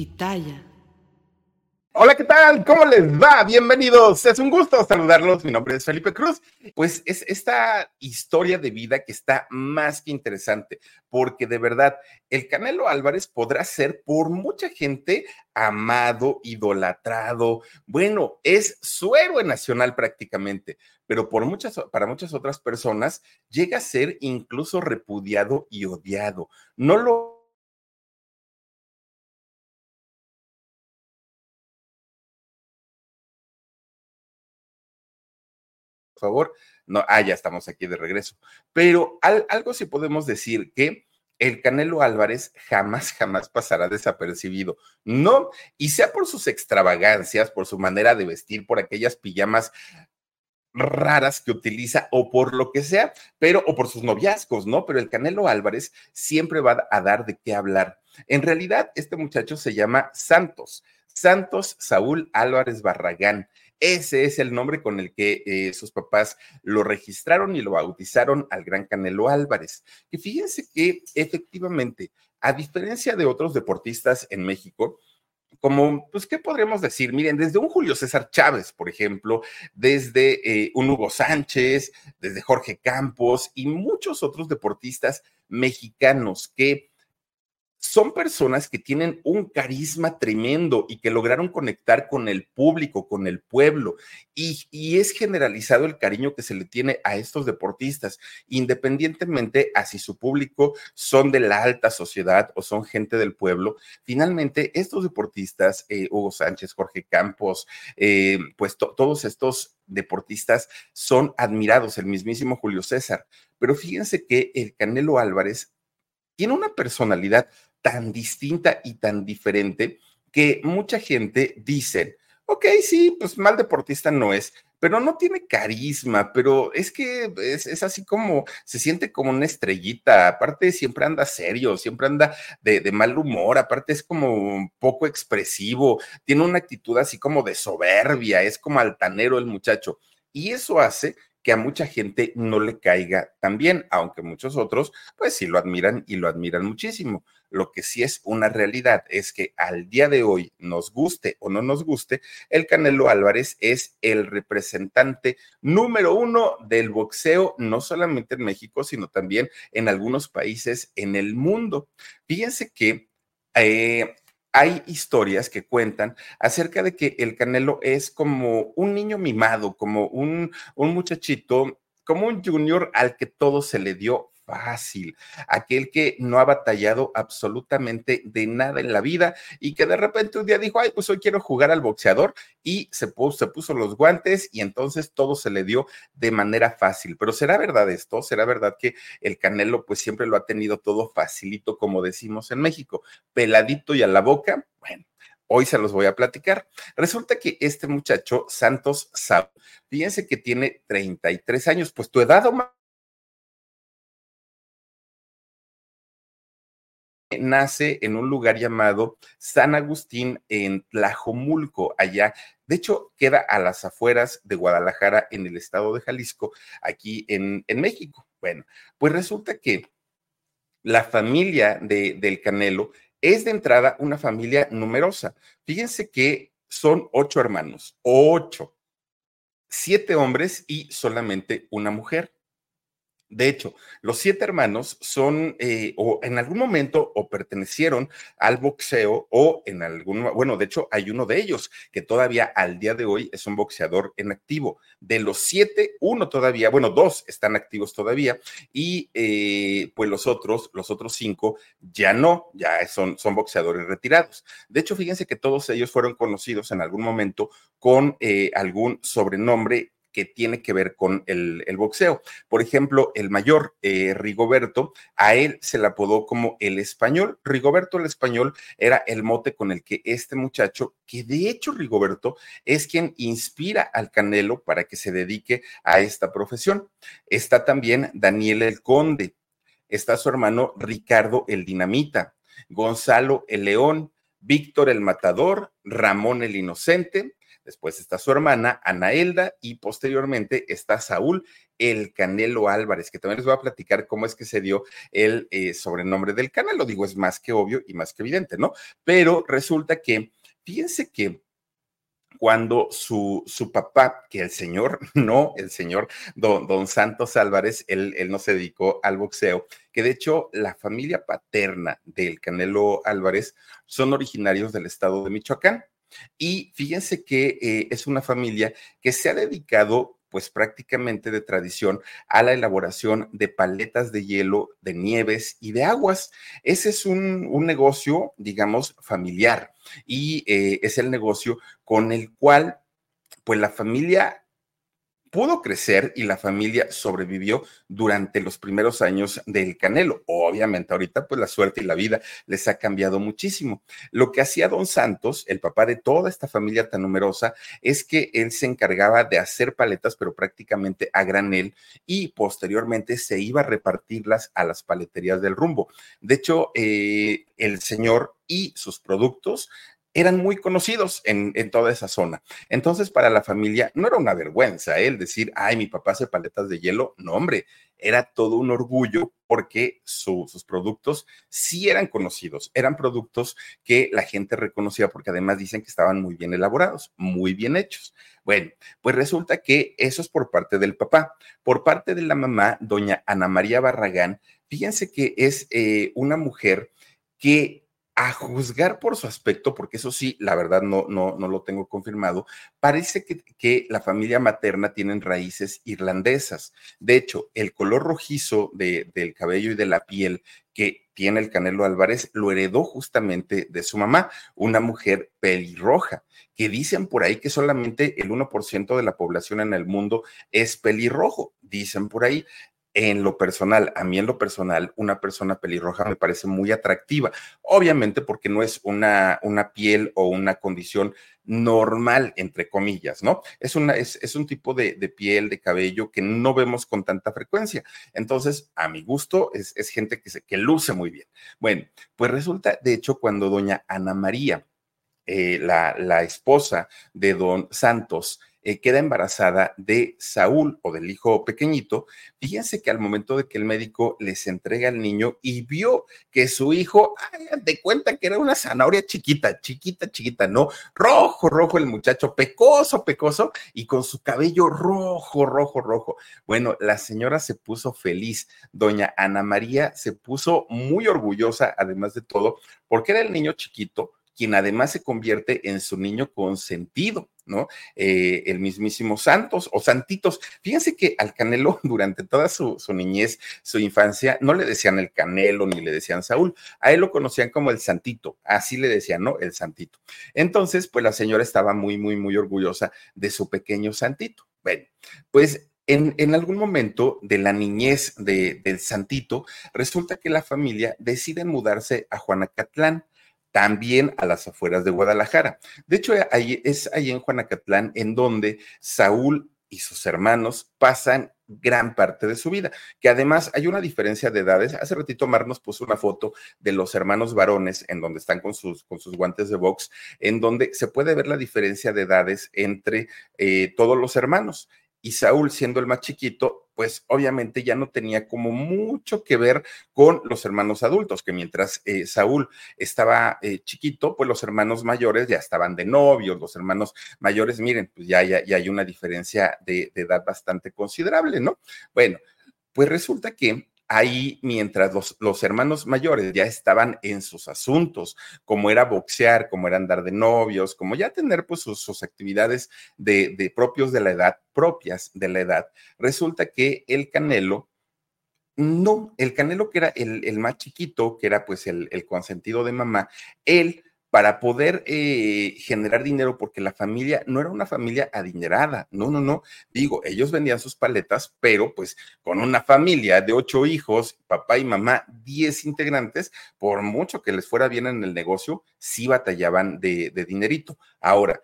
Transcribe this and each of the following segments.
Pitaya. Hola, ¿qué tal? ¿Cómo les va? Bienvenidos. Es un gusto saludarlos. Mi nombre es Felipe Cruz. Pues es esta historia de vida que está más que interesante, porque de verdad, el Canelo Álvarez podrá ser por mucha gente amado, idolatrado. Bueno, es su héroe nacional prácticamente, pero por muchas, para muchas otras personas llega a ser incluso repudiado y odiado. No lo favor. No, ah, ya estamos aquí de regreso. Pero algo sí podemos decir que el Canelo Álvarez jamás, jamás pasará desapercibido. No, y sea por sus extravagancias, por su manera de vestir, por aquellas pijamas raras que utiliza o por lo que sea, pero o por sus noviazgos, ¿no? Pero el Canelo Álvarez siempre va a dar de qué hablar. En realidad, este muchacho se llama Santos, Santos Saúl Álvarez Barragán. Ese es el nombre con el que eh, sus papás lo registraron y lo bautizaron al gran Canelo Álvarez. Y fíjense que efectivamente, a diferencia de otros deportistas en México, como, pues, ¿qué podríamos decir? Miren, desde un Julio César Chávez, por ejemplo, desde eh, un Hugo Sánchez, desde Jorge Campos y muchos otros deportistas mexicanos que son personas que tienen un carisma tremendo y que lograron conectar con el público, con el pueblo. Y, es generalizado el cariño que se le tiene a estos deportistas, independientemente a si su público son de la alta sociedad o son gente del pueblo. Finalmente, estos deportistas, eh, Hugo Sánchez, Jorge Campos, eh, pues todos estos deportistas son admirados, el mismísimo Julio César. Pero fíjense que el Canelo Álvarez tiene una personalidad tan distinta y tan diferente que mucha gente dice, ok, sí, pues mal deportista no es, pero no tiene carisma, pero es que es, así como, se siente como una estrellita, aparte siempre anda serio, siempre anda de, de, mal humor, aparte es como un poco expresivo, tiene una actitud así como de soberbia, es como altanero el muchacho, y eso hace que a mucha gente no le caiga tan bien, aunque muchos otros, pues sí lo admiran y lo admiran muchísimo. Lo que sí es una realidad es que al día de hoy, nos guste o no nos guste, el Canelo Álvarez es el representante número uno del boxeo, no solamente en México, sino también en algunos países en el mundo. Fíjense que eh, hay historias que cuentan acerca de que el Canelo es como un niño mimado, como un, un muchachito, como un junior al que todo se le dio fácil, aquel que no ha batallado absolutamente de nada en la vida y que de repente un día dijo, ay, pues hoy quiero jugar al boxeador y se puso, se puso los guantes y entonces todo se le dio de manera fácil. Pero ¿será verdad esto? ¿Será verdad que el Canelo pues siempre lo ha tenido todo facilito, como decimos en México, peladito y a la boca? Bueno. Hoy se los voy a platicar. Resulta que este muchacho, Santos Sab, fíjense que tiene 33 años, pues tu edad, Omar, nace en un lugar llamado San Agustín en Tlajomulco, allá. De hecho, queda a las afueras de Guadalajara, en el estado de Jalisco, aquí en, México. Bueno, pues resulta que la familia de, del Canelo es de entrada una familia numerosa. Fíjense que son ocho hermanos, ocho, siete hombres y solamente una mujer. De hecho, los siete hermanos son eh, o en algún momento o pertenecieron al boxeo o en algún, bueno, de hecho hay uno de ellos que todavía al día de hoy es un boxeador en activo. De los siete, uno todavía, bueno, dos están activos todavía y eh, pues los otros, los otros cinco ya no, ya son, son boxeadores retirados. De hecho, fíjense que todos ellos fueron conocidos en algún momento con eh, algún sobrenombre que tiene que ver con el, boxeo. Por ejemplo, el mayor eh, Rigoberto, a él se le apodó como el español. Rigoberto el español era el mote con el que este muchacho, que de hecho Rigoberto es quien inspira al Canelo para que se dedique a esta profesión. Está también Daniel el Conde, está su hermano Ricardo el Dinamita, Gonzalo el León, Víctor el Matador, Ramón el Inocente, Después está su hermana, Ana Elda, y posteriormente está Saúl el Canelo Álvarez, que también les voy a platicar cómo es que se dio el eh, sobrenombre del Canelo. Digo, es más que obvio y más que evidente, ¿no? Pero resulta que, fíjense que cuando su, su, papá, que el señor, no, el señor don, don Santos Álvarez, él, él, no se dedicó al boxeo, que de hecho la familia paterna del Canelo Álvarez son originarios del estado de Michoacán. Y fíjense que eh, es una familia que se ha dedicado pues prácticamente de tradición a la elaboración de paletas de hielo, de nieves y de aguas. Ese es un, negocio, digamos, familiar y eh, es el negocio con el cual pues la familia pudo crecer y la familia sobrevivió durante los primeros años del Canelo. Obviamente, ahorita pues la suerte y la vida les ha cambiado muchísimo. Lo que hacía don Santos, el papá de toda esta familia tan numerosa, es que él se encargaba de hacer paletas, pero prácticamente a granel, y posteriormente se iba a repartirlas a las paleterías del rumbo. De hecho, eh, el señor y sus productos eran muy conocidos en, toda esa zona. Entonces, para la familia no era una vergüenza ¿eh? el decir, ay, mi papá hace paletas de hielo. No, hombre, era todo un orgullo porque sus productos sí eran conocidos, eran productos que la gente reconocía porque además dicen que estaban muy bien elaborados, muy bien hechos. Bueno, pues resulta que eso es por parte del papá. Por parte de la mamá, doña Ana María Barragán, fíjense que es eh, una mujer que a juzgar por su aspecto, porque eso sí, la verdad no, no, no lo tengo confirmado, parece que, que, la familia materna tienen raíces irlandesas. De hecho, el color rojizo de, del cabello y de la piel que tiene el Canelo Álvarez lo heredó justamente de su mamá, una mujer pelirroja, que dicen por ahí que solamente el 1% de la población en el mundo es pelirrojo, dicen por ahí en lo personal, a mí en lo personal, una persona pelirroja me parece muy atractiva, obviamente porque no es una, una piel o una condición normal, entre comillas, ¿no? Es, una, es, es un tipo de, de, piel, de cabello que no vemos con tanta frecuencia. Entonces, a mi gusto, es, es gente que, se, que luce muy bien. Bueno, pues resulta, de hecho, cuando doña Ana María, eh, la, la esposa de don Santos, eh, queda embarazada de Saúl o del hijo pequeñito, fíjense que al momento de que el médico les entrega al niño y vio que su hijo, de cuenta que era una zanahoria chiquita, chiquita, chiquita, no, rojo, rojo el muchacho, pecoso, pecoso y con su cabello rojo, rojo, rojo. Bueno, la señora se puso feliz, doña Ana María se puso muy orgullosa, además de todo, porque era el niño chiquito quien además se convierte en su niño consentido, ¿no? Eh, el mismísimo Santos o Santitos. Fíjense que al Canelo durante toda su, niñez, su infancia, no le decían el Canelo ni le decían Saúl, a él lo conocían como el Santito, así le decían, ¿no? El Santito. Entonces, pues la señora estaba muy, muy, muy orgullosa de su pequeño Santito. Bueno, pues en, algún momento de la niñez de, del Santito, resulta que la familia decide mudarse a Juanacatlán también a las afueras de Guadalajara. De hecho, es ahí en Juanacatlán en donde Saúl y sus hermanos pasan gran parte de su vida, que además hay una diferencia de edades. Hace ratito Mar nos puso una foto de los hermanos varones en donde están con sus, con sus guantes de box, en donde se puede ver la diferencia de edades entre eh, todos los hermanos y Saúl, siendo el más chiquito, pues obviamente ya no tenía como mucho que ver con los hermanos adultos, que mientras eh, Saúl estaba eh, chiquito, pues los hermanos mayores ya estaban de novios, los hermanos mayores, miren, pues ya, ya, hay una diferencia de edad bastante considerable, ¿no? Bueno, Pues resulta que ahí mientras los, hermanos mayores ya estaban en sus asuntos, como era boxear, como era andar de novios, como ya tener pues sus, actividades de, propios de la edad, propias de la edad, resulta que el Canelo, no, el Canelo que era el, más chiquito, que era pues el, el consentido de mamá, él para poder eh, generar dinero, porque la familia no era una familia adinerada, no, no, no, digo, ellos vendían sus paletas, pero pues con una familia de ocho hijos, papá y mamá, diez integrantes, por mucho que les fuera bien en el negocio, sí batallaban de, de dinerito. Ahora,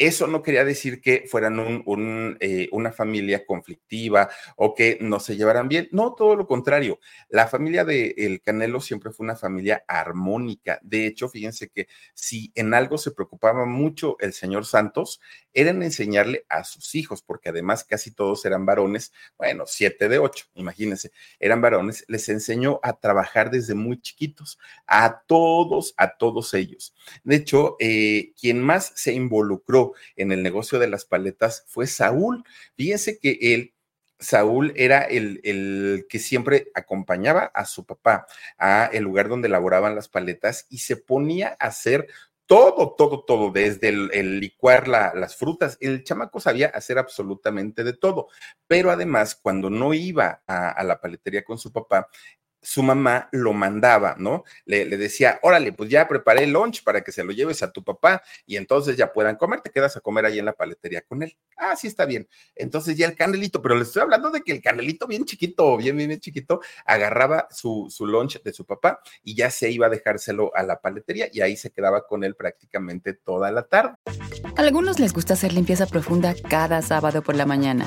eso no quería decir que fueran eh, una familia conflictiva o que no se llevaran bien. No, todo lo contrario. La familia de El Canelo siempre fue una familia armónica. De hecho, fíjense que si en algo se preocupaba mucho el señor Santos, era en enseñarle a sus hijos, porque además casi todos eran varones, bueno, siete de ocho, imagínense, eran varones, les enseñó a trabajar desde muy chiquitos, a todos, a todos ellos. De hecho, eh, quien más se involucró en el negocio de las paletas fue Saúl. Fíjense que él Saúl era el, el, que siempre acompañaba a su papá a el lugar donde elaboraban las paletas y se ponía a hacer todo, todo, todo, desde el, licuar las frutas. El chamaco sabía hacer absolutamente de todo, pero además cuando no iba a la paletería con su papá, su mamá lo mandaba, ¿no? Le, decía, órale, pues ya preparé el lunch para que se lo lleves a tu papá y entonces ya puedan comer, te quedas a comer ahí en la paletería con él. Ah, sí, está bien. Entonces ya el canelito, pero le estoy hablando de que el canelito bien chiquito, bien, bien, bien chiquito, agarraba su, su lunch de su papá y ya se iba a dejárselo a la paletería y ahí se quedaba con él prácticamente toda la tarde. A algunos les gusta hacer limpieza profunda cada sábado por la mañana.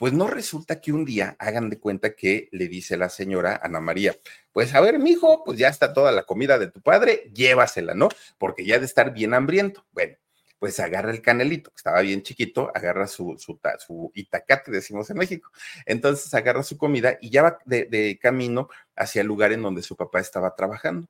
Pues no resulta que un día hagan de cuenta que le dice la señora Ana María, pues a ver, mijo, pues ya está toda la comida de tu padre, llévasela, ¿no? Porque ya de estar bien hambriento. Bueno, pues agarra el canelito, que estaba bien chiquito, agarra su, su, itacate, decimos en México. Entonces agarra su comida y ya va de, de camino hacia el lugar en donde su papá estaba trabajando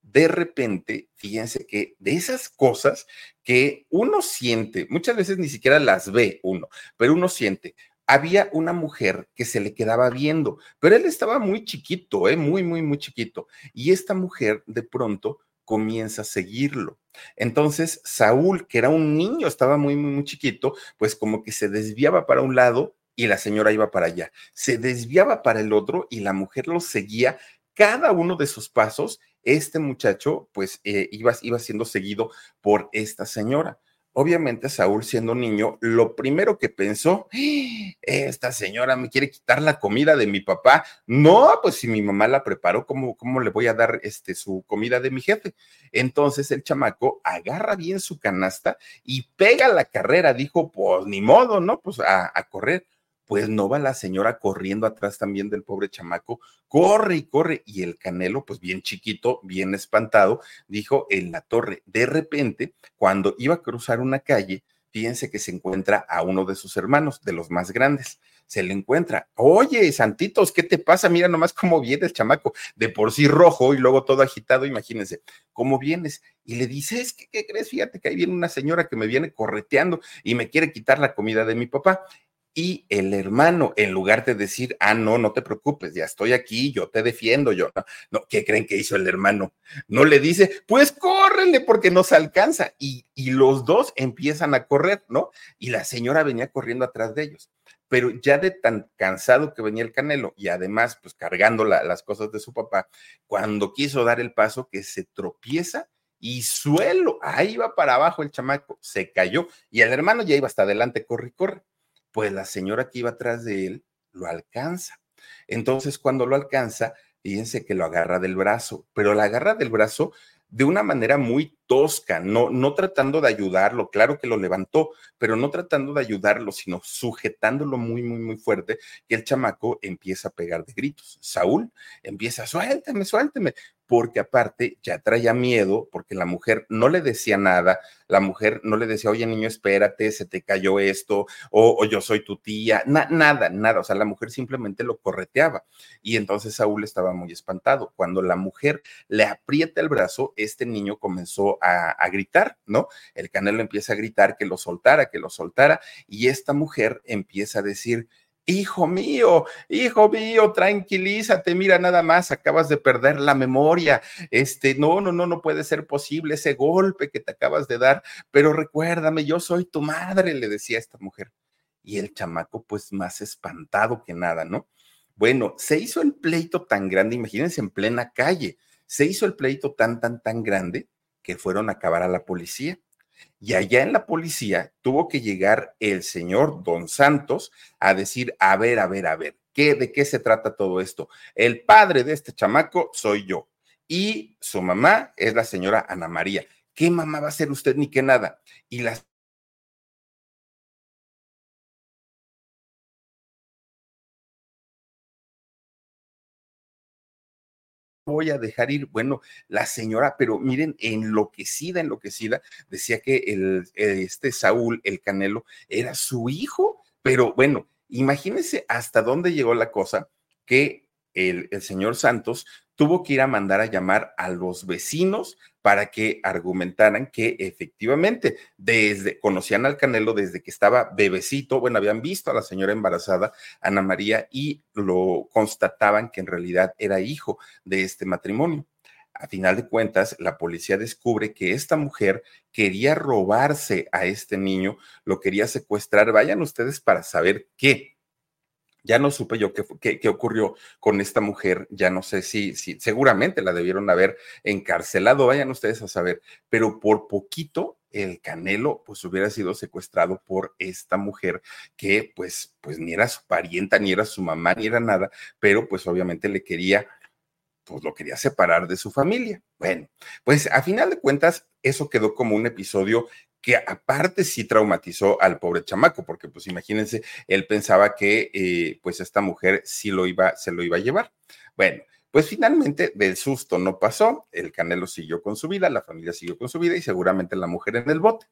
de repente, fíjense que de esas cosas que uno siente, muchas veces ni siquiera las ve uno, pero uno siente, había una mujer que se le quedaba viendo, pero él estaba muy chiquito, ¿eh? muy, muy, muy chiquito. Y esta mujer de pronto comienza a seguirlo. Entonces, Saúl, que era un niño, estaba muy, muy, muy chiquito, pues como que se desviaba para un lado y la señora iba para allá. Se desviaba para el otro y la mujer lo seguía cada uno de sus pasos. Este muchacho, pues, eh, iba, iba siendo seguido por esta señora. Obviamente Saúl siendo niño, lo primero que pensó, esta señora me quiere quitar la comida de mi papá. No, pues si mi mamá la preparó, ¿cómo, cómo le voy a dar este, su comida de mi jefe? Entonces el chamaco agarra bien su canasta y pega la carrera. Dijo, pues ni modo, ¿no? Pues a correr pues no va la señora corriendo atrás también del pobre chamaco, corre y corre, y el canelo, pues bien chiquito, bien espantado, dijo en la torre. De repente, cuando iba a cruzar una calle, fíjense que se encuentra a uno de sus hermanos, de los más grandes. Se le encuentra, oye, Santitos, ¿qué te pasa? Mira nomás cómo viene el chamaco, de por sí rojo y luego todo agitado, imagínense, ¿cómo vienes? Y le dice, es que, ¿qué crees? Fíjate que ahí viene una señora que me viene correteando y me quiere quitar la comida de mi papá y el hermano, en lugar de decir, ah, no, no te preocupes, ya estoy aquí, yo te defiendo, yo, no, no ¿qué creen que hizo el hermano? No le dice, pues córrele porque nos alcanza. Y, los dos empiezan a correr, ¿no? Y la señora venía corriendo atrás de ellos. Pero ya de tan cansado que venía el canelo y además, pues cargando las cosas de su papá, cuando quiso dar el paso, que se tropieza y suelo, ahí va para abajo el chamaco, se cayó y el hermano ya iba hasta adelante, corre corre pues la señora que iba atrás de él lo alcanza. Entonces, cuando lo alcanza, fíjense que lo agarra del brazo, pero la agarra del brazo de una manera muy tosca, no, no tratando de ayudarlo, claro que lo levantó, pero no tratando de ayudarlo, sino sujetándolo muy, muy, muy fuerte, que el chamaco empieza a pegar de gritos. Saúl empieza, suélteme, suélteme, porque aparte ya traía miedo, porque la mujer no le decía nada, la mujer no le decía, oye niño, espérate, se te cayó esto, o, yo soy tu tía, nada, nada, o sea, la mujer simplemente lo correteaba. Y entonces Saúl estaba muy espantado. Cuando la mujer le aprieta el brazo, este niño comenzó a, a gritar, ¿no? El canelo empieza a gritar que lo soltara, que lo soltara, y esta mujer empieza a decir, hijo mío, hijo mío, tranquilízate, mira nada más, acabas de perder la memoria, este, no, no, no, no puede ser posible ese golpe que te acabas de dar, pero recuérdame, yo soy tu madre, le decía esta mujer. Y el chamaco, pues más espantado que nada, ¿no? Bueno, se hizo el pleito tan grande, imagínense en plena calle, se hizo el pleito tan, tan, tan grande que fueron a acabar a la policía. Y allá en la policía tuvo que llegar el señor Don Santos a decir, a ver, a ver, a ver, ¿qué, ¿de qué se trata todo esto? El padre de este chamaco soy yo y su mamá es la señora Ana María. ¿Qué mamá va a ser usted ni qué nada? Y las voy a dejar ir. Bueno, la señora, pero miren, enloquecida, enloquecida, decía que el, este Saúl, el Canelo, era su hijo, pero bueno, imagínense hasta dónde llegó la cosa que el, señor Santos tuvo que ir a mandar a llamar a los vecinos para que argumentaran que efectivamente desde conocían al Canelo desde que estaba bebecito, bueno, habían visto a la señora embarazada Ana María y lo constataban que en realidad era hijo de este matrimonio. A final de cuentas, la policía descubre que esta mujer quería robarse a este niño, lo quería secuestrar. Vayan ustedes para saber qué ya no supe yo qué, qué, ocurrió con esta mujer, ya no sé si, si, seguramente la debieron haber encarcelado, vayan ustedes a saber, pero por poquito el Canelo pues hubiera sido secuestrado por esta mujer que pues pues ni era su parienta, ni era su mamá, ni era nada, pero pues obviamente le quería pues lo quería separar de su familia. Bueno, pues a final de cuentas, eso quedó como un episodio que aparte sí traumatizó al pobre chamaco, porque pues imagínense, él pensaba que eh, pues esta mujer sí lo iba, se lo iba a llevar. Bueno, pues finalmente del susto no pasó, el Canelo siguió con su vida, la familia siguió con su vida y seguramente la mujer en el bote.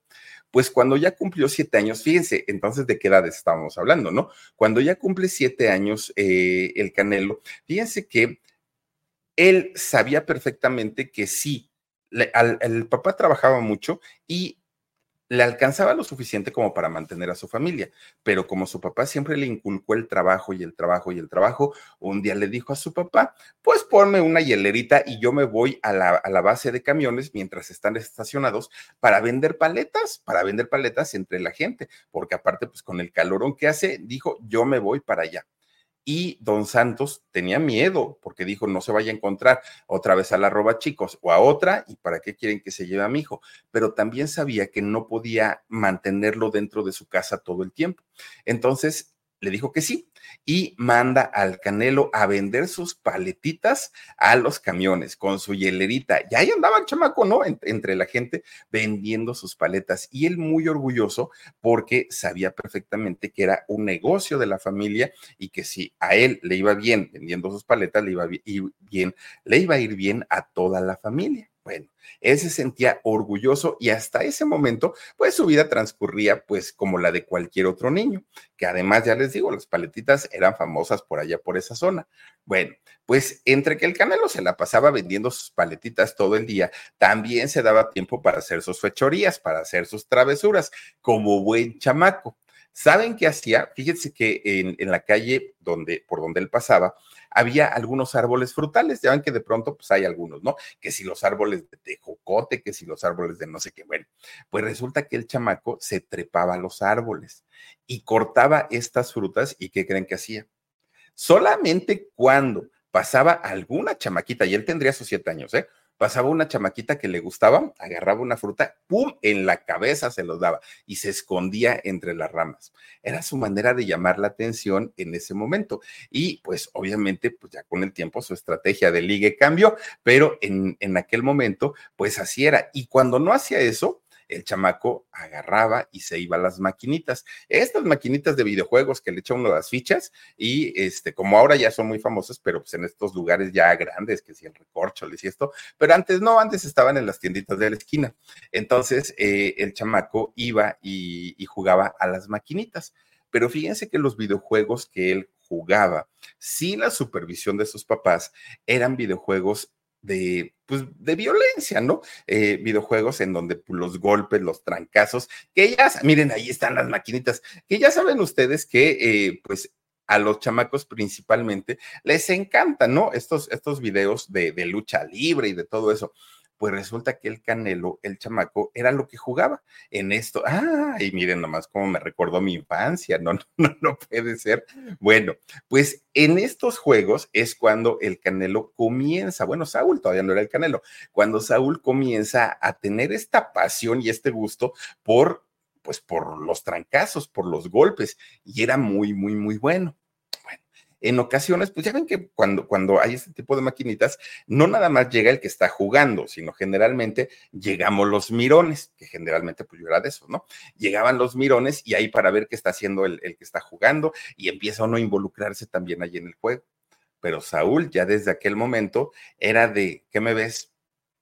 Pues cuando ya cumplió siete años, fíjense, entonces de qué edad estábamos hablando, ¿no? Cuando ya cumple siete años eh, el Canelo, fíjense que él sabía perfectamente que sí, el papá trabajaba mucho y le alcanzaba lo suficiente como para mantener a su familia, pero como su papá siempre le inculcó el trabajo y el trabajo y el trabajo, un día le dijo a su papá, pues ponme una hielerita y yo me voy a la, a la base de camiones mientras están estacionados para vender paletas, para vender paletas entre la gente, porque aparte, pues con el calorón que hace, dijo, yo me voy para allá y don Santos tenía miedo porque dijo, no se vaya a encontrar otra vez a la roba chicos o a otra, y para qué quieren que se lleve a mi hijo, pero también sabía que no podía mantenerlo dentro de su casa todo el tiempo. Entonces le dijo que sí y manda al Canelo a vender sus paletitas a los camiones con su hielerita. Y ahí andaba el chamaco, ¿no? entre la gente vendiendo sus paletas. Y él muy orgulloso porque sabía perfectamente que era un negocio de la familia y que si a él le iba bien vendiendo sus paletas, le iba bien, le iba a ir bien a toda la familia. Bueno, él se sentía orgulloso y hasta ese momento, pues su vida transcurría pues como la de cualquier otro niño, que además ya les digo, las paletitas eran famosas por allá, por esa zona. Bueno, pues entre que el Canelo se la pasaba vendiendo sus paletitas todo el día, también se daba tiempo para hacer sus fechorías, para hacer sus travesuras, como buen chamaco. ¿Saben qué hacía? Fíjense que en, en la calle donde, por donde él pasaba, había algunos árboles frutales, ya ven que de pronto pues hay algunos, ¿no? Que si los árboles de tejocote, que si los árboles de no sé qué, bueno, pues resulta que el chamaco se trepaba a los árboles y cortaba estas frutas y ¿qué creen que hacía? Solamente cuando pasaba alguna chamaquita, y él tendría sus siete años, ¿eh? Pasaba una chamaquita que le gustaba, agarraba una fruta, ¡pum! en la cabeza se los daba y se escondía entre las ramas. Era su manera de llamar la atención en ese momento. Y pues obviamente, pues ya con el tiempo su estrategia de ligue cambió, pero en, en aquel momento, pues así era. Y cuando no hacía eso, el chamaco agarraba y se iba a las maquinitas. Estas maquinitas de videojuegos que le echa uno las fichas y este, como ahora ya son muy famosas, pero pues en estos lugares ya grandes, que si el recorcholes y esto, pero antes no, antes estaban en las tienditas de la esquina. Entonces eh, el chamaco iba y, y jugaba a las maquinitas. Pero fíjense que los videojuegos que él jugaba sin la supervisión de sus papás eran videojuegos de, pues, de violencia, ¿no? Eh, videojuegos en donde los golpes, los trancazos, que ya, miren, ahí están las maquinitas, que ya saben ustedes que, eh, pues, a los chamacos principalmente les encantan, ¿no? Estos, estos videos de, de lucha libre y de todo eso pues resulta que el Canelo, el chamaco, era lo que jugaba en esto. Ah, y miren nomás cómo me recordó mi infancia, no, no, no puede ser. Bueno, pues en estos juegos es cuando el Canelo comienza, bueno, Saúl todavía no era el Canelo, cuando Saúl comienza a tener esta pasión y este gusto por, pues por los trancazos, por los golpes, y era muy, muy, muy bueno en ocasiones, pues ya ven que cuando, cuando hay este tipo de maquinitas, no nada más llega el que está jugando, sino generalmente llegamos los mirones, que generalmente pues yo era de eso, ¿no? Llegaban los mirones y ahí para ver qué está haciendo el, el que está jugando y empieza uno a involucrarse también ahí en el juego. Pero Saúl ya desde aquel momento era de, ¿qué me ves?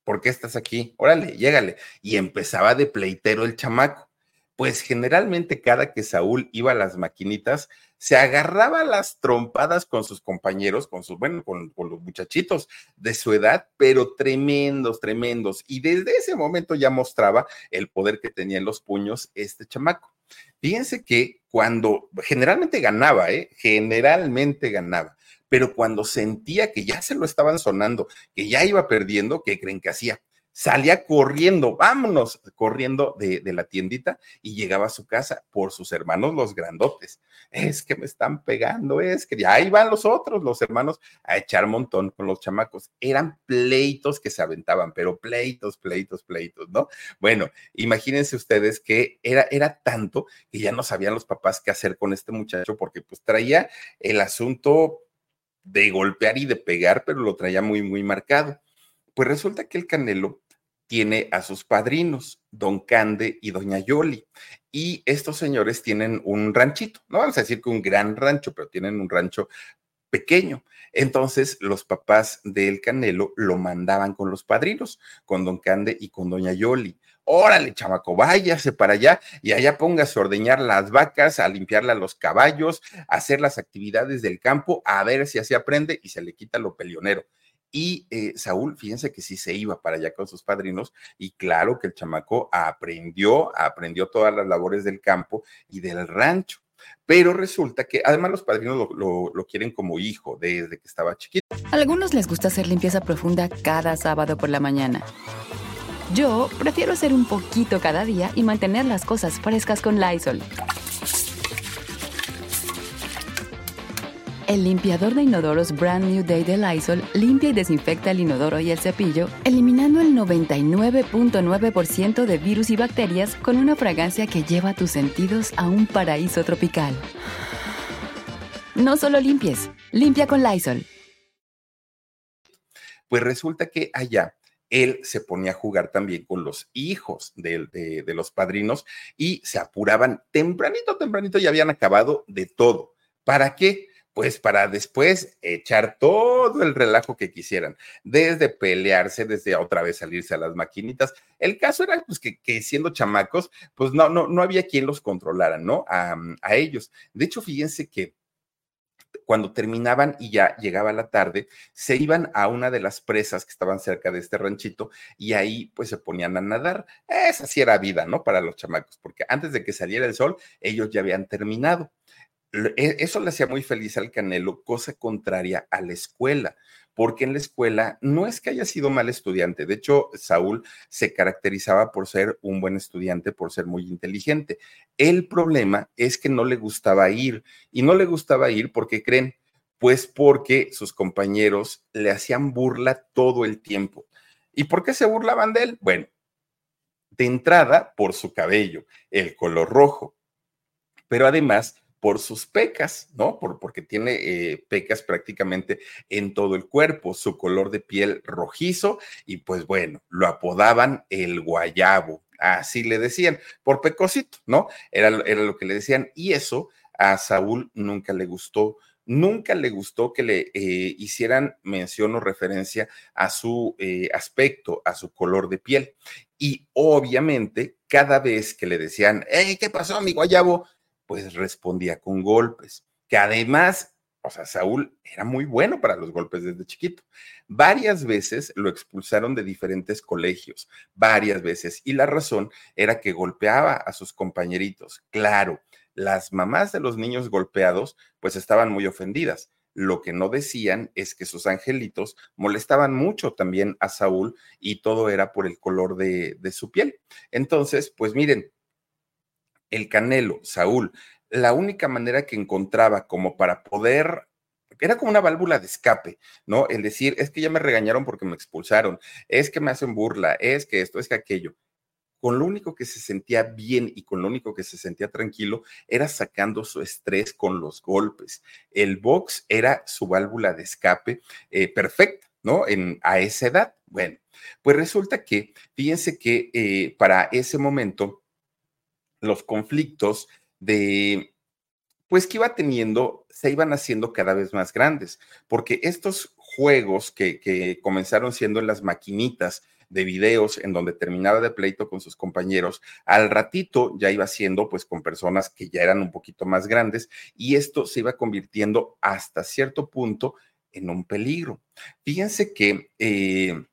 ¿Por qué estás aquí? Órale, llégale. Y empezaba de pleitero el chamaco. Pues generalmente cada que Saúl iba a las maquinitas, se agarraba las trompadas con sus compañeros, con sus, bueno, con, los muchachitos de su edad, pero tremendos, tremendos. Y desde ese momento ya mostraba el poder que tenía en los puños este chamaco. Fíjense que cuando generalmente ganaba, ¿eh? generalmente ganaba, pero cuando sentía que ya se lo estaban sonando, que ya iba perdiendo, ¿qué creen que hacía? Salía corriendo, vámonos, corriendo de, la tiendita y llegaba a su casa por sus hermanos los grandotes. Es que me están pegando, es que ahí van los otros, los hermanos, a echar montón con los chamacos. Eran pleitos que se aventaban, pero pleitos, pleitos, pleitos, ¿no? Bueno, imagínense ustedes que era, era tanto que ya no sabían los papás qué hacer con este muchacho porque pues traía el asunto de golpear y de pegar, pero lo traía muy, muy marcado. Pues resulta que el Canelo tiene a sus padrinos, don Cande y doña Yoli. Y estos señores tienen un ranchito, no vamos a decir que un gran rancho, pero tienen un rancho pequeño. Entonces, los papás del Canelo lo mandaban con los padrinos, con don Cande y con doña Yoli. Órale, chamaco, váyase para allá y allá póngase a ordeñar las vacas, a limpiarle a los caballos, a hacer las actividades del campo, a ver si así aprende y se le quita lo pelionero. Y eh, Saúl, fíjense que sí se iba para allá con sus padrinos y claro que el chamaco aprendió, aprendió todas las labores del campo y del rancho. Pero resulta que además los padrinos lo, lo, quieren como hijo desde que estaba chiquito. Algunos les gusta hacer limpieza profunda cada sábado por la mañana. Yo prefiero hacer un poquito cada día y mantener las cosas frescas con Lysol. El limpiador de inodoros Brand New Day de Lysol limpia y desinfecta el inodoro y el cepillo, eliminando el 99.9% de virus y bacterias con una fragancia que lleva tus sentidos a un paraíso tropical. No solo limpies, limpia con Lysol. Pues resulta que allá él se ponía a jugar también con los hijos de, de, los padrinos y se apuraban tempranito, tempranito y habían acabado de todo. ¿Para qué? Pues para después echar todo el relajo que quisieran, desde pelearse, desde otra vez salirse a las maquinitas. El caso era pues que, siendo chamacos, pues no, no, no había quien los controlara, ¿no? A, a ellos. De hecho, fíjense que cuando terminaban y ya llegaba la tarde, se iban a una de las presas que estaban cerca de este ranchito y ahí pues se ponían a nadar. Esa sí era vida, ¿no? Para los chamacos, porque antes de que saliera el sol, ellos ya habían terminado. E, eso le hacía muy feliz al Canelo, cosa contraria a la escuela, porque en la escuela no es que haya sido mal estudiante, de hecho Saúl se caracterizaba por ser un buen estudiante, por ser muy inteligente. El problema es que no le gustaba ir y no le gustaba ir porque creen, pues porque sus compañeros le hacían burla todo el tiempo. ¿Y por qué se burlaban de él? Bueno, de entrada por su cabello, el color rojo, pero además por sus pecas, ¿no? Por, porque tiene eh, pecas prácticamente en todo el cuerpo, su color de piel rojizo y pues bueno, lo apodaban el guayabo, así le decían, por pecosito, ¿no? Era, era lo que le decían y eso a Saúl nunca le gustó nunca le gustó que le eh, hicieran mención o referencia a su eh, aspecto, a su color de piel. Y obviamente, cada vez que le decían, hey, ¿qué pasó, mi guayabo? Pues respondía con golpes, que además, o sea, Saúl era muy bueno para los golpes desde chiquito. Varias veces lo expulsaron de diferentes colegios, varias veces, y la razón era que golpeaba a sus compañeritos. Claro, las mamás de los niños golpeados pues estaban muy ofendidas. Lo que no decían es que sus angelitos molestaban mucho también a Saúl y todo era por el color de, de su piel. Entonces, pues miren, el Canelo, Saúl, la única manera que encontraba como para poder era como una válvula de escape, ¿no? El decir, es que ya me regañaron porque me expulsaron, es que me hacen burla, es que esto, es que aquello con lo único que se sentía bien y con lo único que se sentía tranquilo era sacando su estrés con los golpes. El box era su válvula de escape eh, perfecta, ¿no? En, a esa edad. Bueno, pues resulta que, fíjense que eh, para ese momento, los conflictos de, pues que iba teniendo, se iban haciendo cada vez más grandes, porque estos juegos que, que comenzaron siendo en las maquinitas, de videos en donde terminaba de pleito con sus compañeros, al ratito ya iba siendo pues con personas que ya eran un poquito más grandes y esto se iba convirtiendo hasta cierto punto en un peligro. Fíjense que... Eh,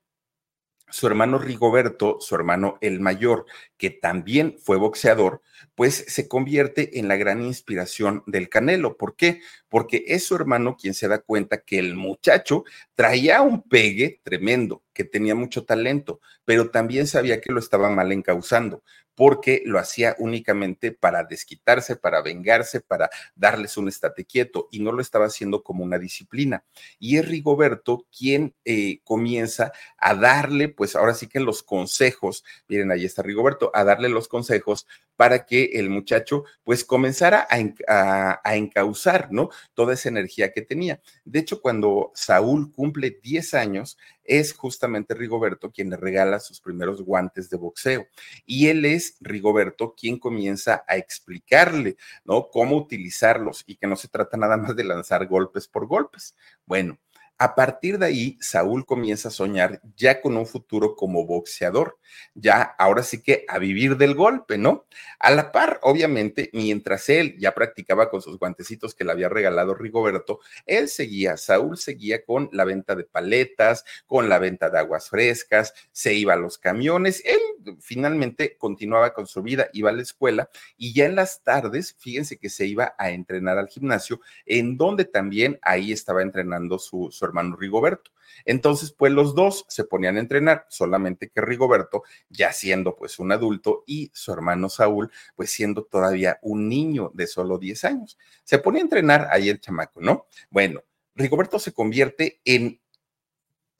su hermano Rigoberto, su hermano el mayor, que también fue boxeador, pues se convierte en la gran inspiración del Canelo. ¿Por qué? Porque es su hermano quien se da cuenta que el muchacho traía un pegue tremendo, que tenía mucho talento, pero también sabía que lo estaba mal encauzando porque lo hacía únicamente para desquitarse, para vengarse, para darles un estate quieto y no lo estaba haciendo como una disciplina. Y es Rigoberto quien eh, comienza a darle, pues ahora sí que los consejos, miren, ahí está Rigoberto, a darle los consejos para que el muchacho pues comenzara a, a, encauzar, ¿no? Toda esa energía que tenía. De hecho, cuando Saúl cumple 10 años, es justamente Rigoberto quien le regala sus primeros guantes de boxeo. Y él es Rigoberto quien comienza a explicarle, ¿no? Cómo utilizarlos y que no se trata nada más de lanzar golpes por golpes. Bueno, a partir de ahí, Saúl comienza a soñar ya con un futuro como boxeador, ya ahora sí que a vivir del golpe, ¿no? A la par, obviamente, mientras él ya practicaba con sus guantecitos que le había regalado Rigoberto, él seguía, Saúl seguía con la venta de paletas, con la venta de aguas frescas, se iba a los camiones, él finalmente continuaba con su vida, iba a la escuela y ya en las tardes, fíjense que se iba a entrenar al gimnasio, en donde también ahí estaba entrenando su, hermano Rigoberto. Entonces, pues los dos se ponían a entrenar, solamente que Rigoberto ya siendo pues un adulto y su hermano Saúl pues siendo todavía un niño de solo 10 años. Se ponía a entrenar ahí el chamaco, ¿no? Bueno, Rigoberto se convierte en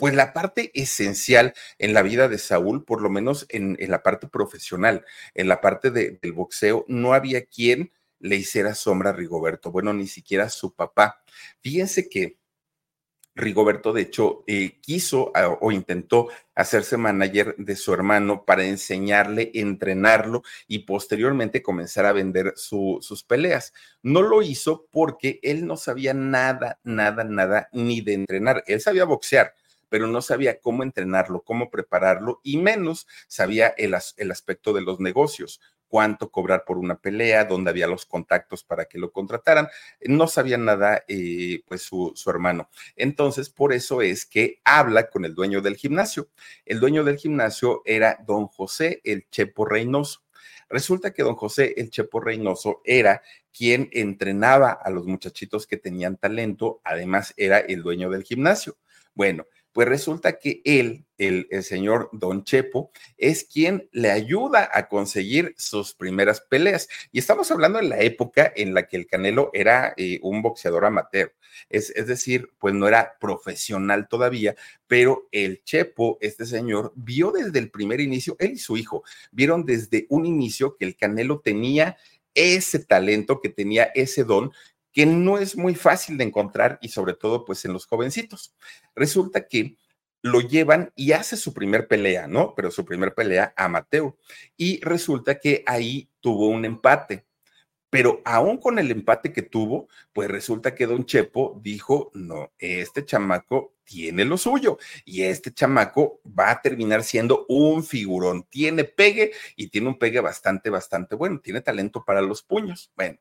pues la parte esencial en la vida de Saúl, por lo menos en, la parte profesional, en la parte del boxeo, no había quien le hiciera sombra a Rigoberto, bueno, ni siquiera su papá. Fíjense que Rigoberto, de hecho, eh, quiso o intentó hacerse manager de su hermano para enseñarle, entrenarlo y posteriormente comenzar a vender sus peleas. No lo hizo porque él no sabía nada, nada, nada ni de entrenar. Él sabía boxear, pero no sabía cómo entrenarlo, cómo prepararlo y menos sabía el aspecto de los negocios cuánto cobrar por una pelea, dónde había los contactos para que lo contrataran. No sabía nada, eh, pues su, su hermano. Entonces, por eso es que habla con el dueño del gimnasio. El dueño del gimnasio era don José el Chepo Reynoso. Resulta que don José el Chepo Reynoso era quien entrenaba a los muchachitos que tenían talento, además era el dueño del gimnasio. Bueno, pues resulta que él, el, señor Don Chepo, es quien le ayuda a conseguir sus primeras peleas. Y estamos hablando de la época en la que el Canelo era eh, un boxeador amateur. Es, es, decir, pues no era profesional todavía, pero el Chepo, este señor, vio desde el primer inicio, él y su hijo, vieron desde un inicio que el Canelo tenía ese talento, que tenía ese don que no es muy fácil de encontrar y sobre todo pues en los jovencitos. Resulta que lo llevan y hace su primer pelea, ¿no? Pero su primer pelea amateur. Y resulta que ahí tuvo un empate. Pero aún con el empate que tuvo, pues resulta que Don Chepo dijo, no, este chamaco tiene lo suyo y este chamaco va a terminar siendo un figurón. Tiene pegue y tiene un pegue bastante, bastante bueno. Tiene talento para los puños. Bueno,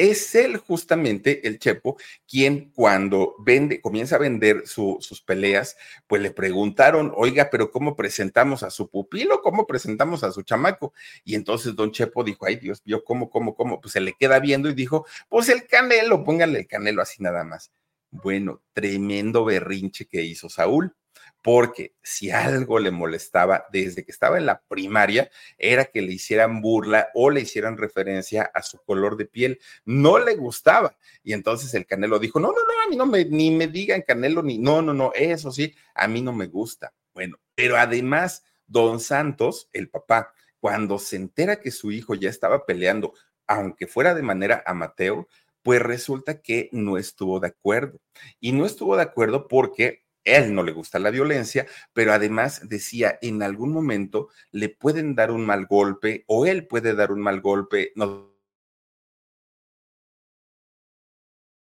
es él justamente, el Chepo, quien cuando vende, comienza a vender sus peleas, pues le preguntaron, oiga, pero ¿cómo presentamos a su pupilo? ¿Cómo presentamos a su chamaco? Y entonces don Chepo dijo, ay Dios mío, ¿cómo, cómo, cómo? Pues se le queda viendo y dijo, pues el canelo, póngale el canelo así nada más. Bueno, tremendo berrinche que hizo Saúl porque si algo le molestaba desde que estaba en la primaria era que le hicieran burla o le hicieran referencia a su color de piel. No le gustaba. Y entonces el Canelo dijo, no, no, no, a mí no me, ni me digan Canelo, ni, no, no, no, eso sí, a mí no me gusta. Bueno, pero además, don Santos, el papá, cuando se entera que su hijo ya estaba peleando, aunque fuera de manera amateur, pues resulta que no estuvo de acuerdo. Y no estuvo de acuerdo porque él no le gusta la violencia, pero además decía, en algún momento le pueden dar un mal golpe o él puede dar un mal golpe. No,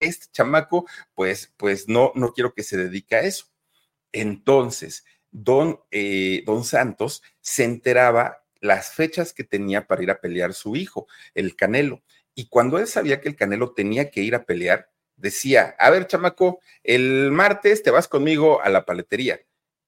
este chamaco, pues, pues no, no quiero que se dedique a eso. Entonces, don, eh, don Santos se enteraba las fechas que tenía para ir a pelear su hijo, el Canelo. Y cuando él sabía que el Canelo tenía que ir a pelear, decía, a ver, chamaco, el martes te vas conmigo a la paletería.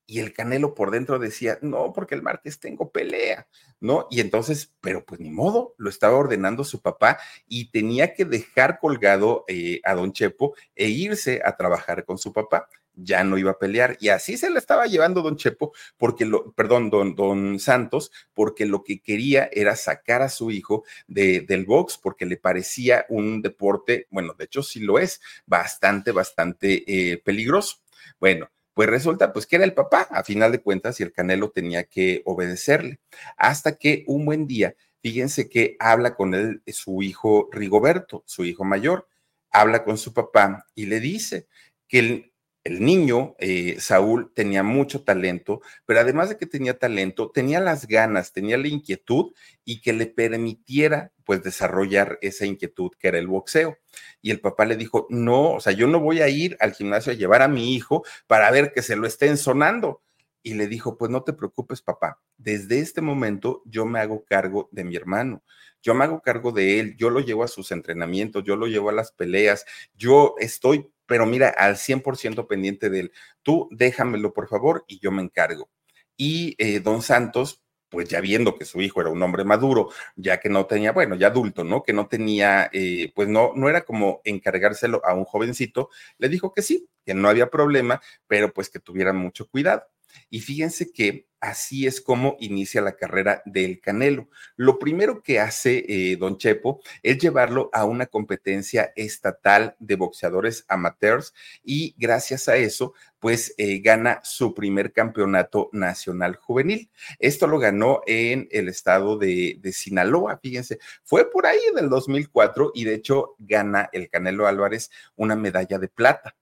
Y el Canelo por dentro decía, no, porque el martes tengo pelea, ¿no? Y entonces, pero pues ni modo, lo estaba ordenando su papá y tenía que dejar colgado eh, a don Chepo e irse a trabajar con su papá ya no iba a pelear. Y así se la estaba llevando don Chepo, porque lo, perdón, don, don Santos, porque lo que quería era sacar a su hijo de, del box, porque le parecía un deporte, bueno, de hecho sí lo es, bastante, bastante eh, peligroso. Bueno, pues resulta pues que era el papá, a final de cuentas, y el Canelo tenía que obedecerle. Hasta que un buen día, fíjense que habla con él su hijo Rigoberto, su hijo mayor, habla con su papá y le dice que el niño, eh, Saúl, tenía mucho talento, pero además de que tenía talento, tenía las ganas, tenía la inquietud y que le permitiera pues desarrollar esa inquietud que era el boxeo. Y el papá le dijo, no, o sea, yo no voy a ir al gimnasio a llevar a mi hijo para ver que se lo estén sonando. Y le dijo, pues no te preocupes, papá, desde este momento yo me hago cargo de mi hermano yo me hago cargo de él, yo lo llevo a sus entrenamientos, yo lo llevo a las peleas, yo estoy pero mira, al 100% pendiente de él. Tú déjamelo, por favor, y yo me encargo. Y eh, don Santos, pues ya viendo que su hijo era un hombre maduro, ya que no tenía, bueno, ya adulto, ¿no? Que no tenía, eh, pues no, no era como encargárselo a un jovencito, le dijo que sí, que no había problema, pero pues que tuviera mucho cuidado. Y fíjense que así es como inicia la carrera del Canelo. Lo primero que hace eh, Don Chepo es llevarlo a una competencia estatal de boxeadores amateurs y gracias a eso, pues eh, gana su primer campeonato nacional juvenil. Esto lo ganó en el estado de, de Sinaloa, fíjense, fue por ahí del 2004 y de hecho gana el Canelo Álvarez una medalla de plata.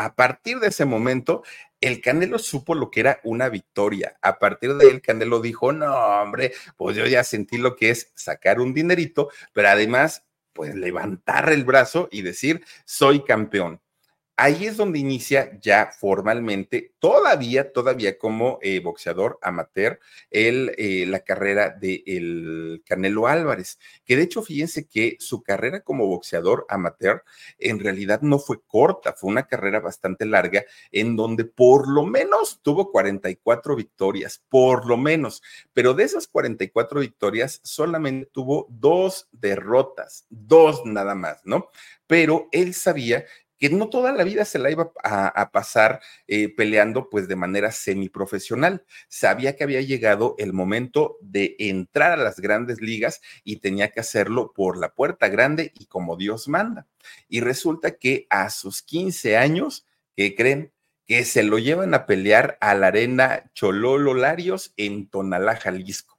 A partir de ese momento, el Canelo supo lo que era una victoria. A partir de ahí, el Canelo dijo, no, hombre, pues yo ya sentí lo que es sacar un dinerito, pero además, pues levantar el brazo y decir, soy campeón ahí es donde inicia ya formalmente, todavía, todavía como eh, boxeador amateur, el, eh, la carrera de el Canelo Álvarez, que de hecho, fíjense que su carrera como boxeador amateur en realidad no fue corta, fue una carrera bastante larga, en donde por lo menos tuvo 44 victorias, por lo menos, pero de esas 44 victorias solamente tuvo dos derrotas, dos nada más, ¿no? Pero él sabía que no toda la vida se la iba a, pasar eh, peleando pues de manera semiprofesional. Sabía que había llegado el momento de entrar a las grandes ligas y tenía que hacerlo por la puerta grande y como Dios manda. Y resulta que a sus 15 años, ¿qué creen? Que se lo llevan a pelear a la arena Chololo Larios en Tonalá, Jalisco.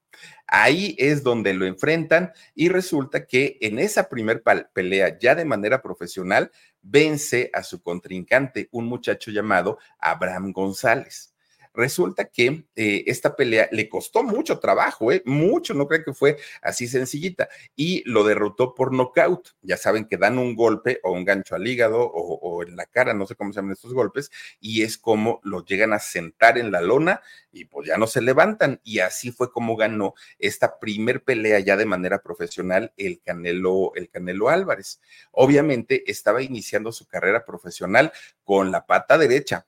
Ahí es donde lo enfrentan y resulta que en esa primer pelea ya de manera profesional vence a su contrincante, un muchacho llamado Abraham González. Resulta que eh, esta pelea le costó mucho trabajo, ¿eh? mucho, no creo que fue así sencillita, y lo derrotó por nocaut. Ya saben que dan un golpe o un gancho al hígado o, en la cara, no sé cómo se llaman estos golpes, y es como lo llegan a sentar en la lona y pues ya no se levantan. Y así fue como ganó esta primer pelea ya de manera profesional el Canelo, el Canelo Álvarez. Obviamente estaba iniciando su carrera profesional con la pata derecha,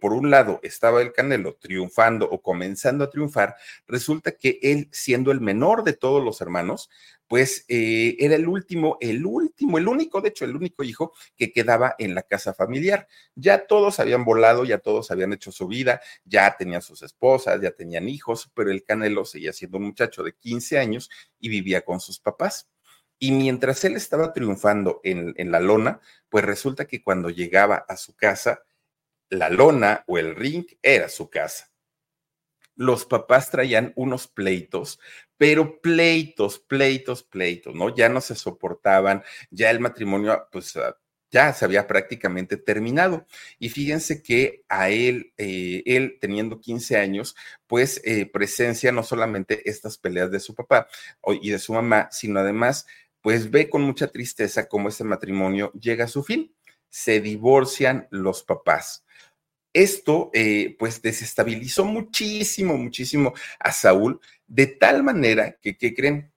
Por un lado estaba el Canelo triunfando o comenzando a triunfar, resulta que él, siendo el menor de todos los hermanos, pues eh, era el último, el último, el único, de hecho, el único hijo que quedaba en la casa familiar. Ya todos habían volado, ya todos habían hecho su vida, ya tenían sus esposas, ya tenían hijos, pero el Canelo seguía siendo un muchacho de 15 años y vivía con sus papás. Y mientras él estaba triunfando en la lona, pues resulta que cuando llegaba a su casa, la lona o el ring era su casa los papás traían unos pleitos, pero pleitos, pleitos, pleitos, ¿no? Ya no se soportaban, ya el matrimonio, pues ah, ya se había prácticamente terminado. Y fíjense que a él, eh, él teniendo 15 años, pues eh, presencia no solamente estas peleas de su papá y de su mamá, sino además, pues ve con mucha tristeza cómo ese matrimonio llega a su fin. Se divorcian los papás esto eh, pues desestabilizó muchísimo, muchísimo a Saúl, de tal manera que, ¿qué creen?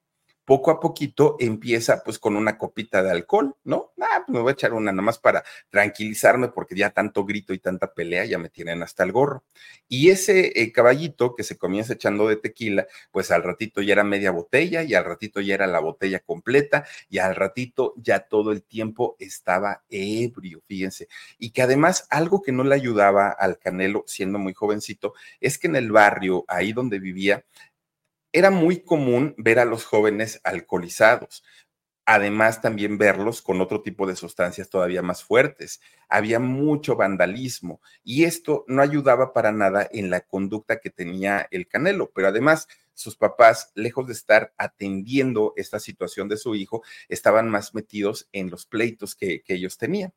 Poco a poquito empieza pues con una copita de alcohol, ¿no? Ah, pues me voy a echar una nada más para tranquilizarme porque ya tanto grito y tanta pelea ya me tienen hasta el gorro. Y ese eh, caballito que se comienza echando de tequila, pues al ratito ya era media botella y al ratito ya era la botella completa y al ratito ya todo el tiempo estaba ebrio, fíjense. Y que además algo que no le ayudaba al Canelo siendo muy jovencito es que en el barrio, ahí donde vivía, era muy común ver a los jóvenes alcoholizados. Además, también verlos con otro tipo de sustancias todavía más fuertes. Había mucho vandalismo y esto no ayudaba para nada en la conducta que tenía el Canelo, pero además sus papás, lejos de estar atendiendo esta situación de su hijo, estaban más metidos en los pleitos que, ellos tenían.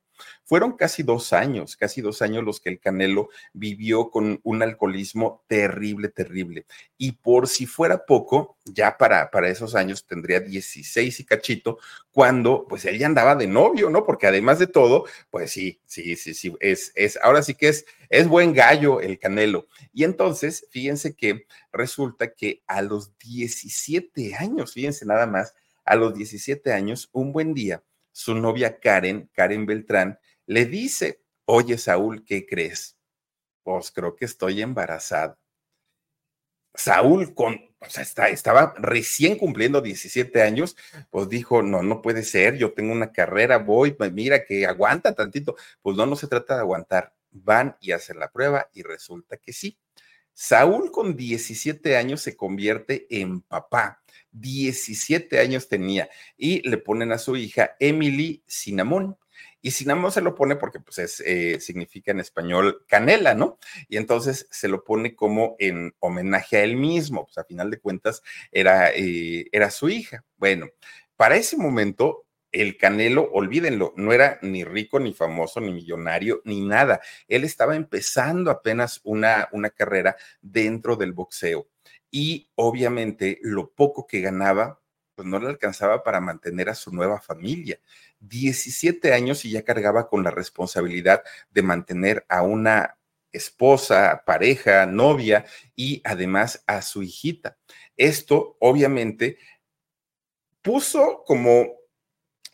Fueron casi dos años, casi dos años los que el Canelo vivió con un alcoholismo terrible, terrible. Y por si fuera poco, ya para, para esos años tendría 16 y cachito, cuando pues él ya andaba de novio, ¿no? Porque además de todo, pues sí, sí, sí, sí, es, es, ahora sí que es, es buen gallo el Canelo. Y entonces, fíjense que resulta que a los 17 años, fíjense nada más, a los 17 años, un buen día, su novia Karen, Karen Beltrán, le dice, oye Saúl, ¿qué crees? Pues creo que estoy embarazada. Saúl, con, o sea, está, estaba recién cumpliendo 17 años, pues dijo, no, no puede ser, yo tengo una carrera, voy, mira que aguanta tantito. Pues no, no se trata de aguantar, van y hacen la prueba y resulta que sí. Saúl con 17 años se convierte en papá 17 años tenía y le ponen a su hija Emily Cinnamon. Y Cinnamon se lo pone porque pues es, eh, significa en español canela, ¿no? Y entonces se lo pone como en homenaje a él mismo, pues a final de cuentas era, eh, era su hija. Bueno, para ese momento el Canelo, olvídenlo, no era ni rico, ni famoso, ni millonario, ni nada. Él estaba empezando apenas una, una carrera dentro del boxeo y obviamente lo poco que ganaba, pues no le alcanzaba para mantener a su nueva familia. 17 años y ya cargaba con la responsabilidad de mantener a una esposa, pareja, novia y además a su hijita. Esto obviamente puso como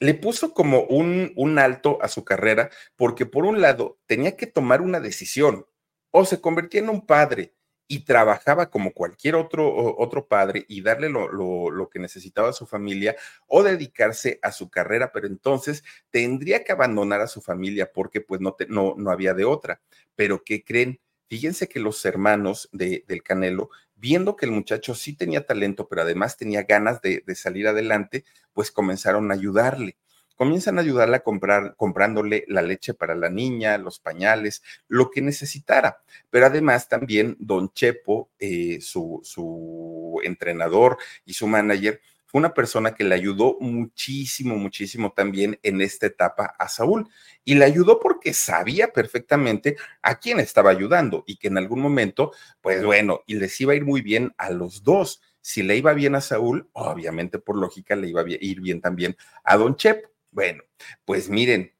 le puso como un, un, alto a su carrera porque por un lado tenía que tomar una decisión o se convertía en un padre y trabajaba como cualquier otro, otro padre y darle lo, lo, que necesitaba a su familia o dedicarse a su carrera, pero entonces tendría que abandonar a su familia porque pues no, no, no había de otra. Pero ¿qué creen? Fíjense que los hermanos de, del Canelo, viendo que el muchacho sí tenía talento, pero además tenía ganas de, salir adelante, pues comenzaron a ayudarle comienzan a ayudarla a comprar, comprándole la leche para la niña, los pañales, lo que necesitara. Pero además también don Chepo, eh, su, su entrenador y su manager, fue una persona que le ayudó muchísimo, muchísimo también en esta etapa a Saúl. Y le ayudó porque sabía perfectamente a quién estaba ayudando y que en algún momento, pues bueno, y les iba a ir muy bien a los dos. Si le iba bien a Saúl, obviamente por lógica le iba a ir bien también a Don Chepo. Bueno, pues miren,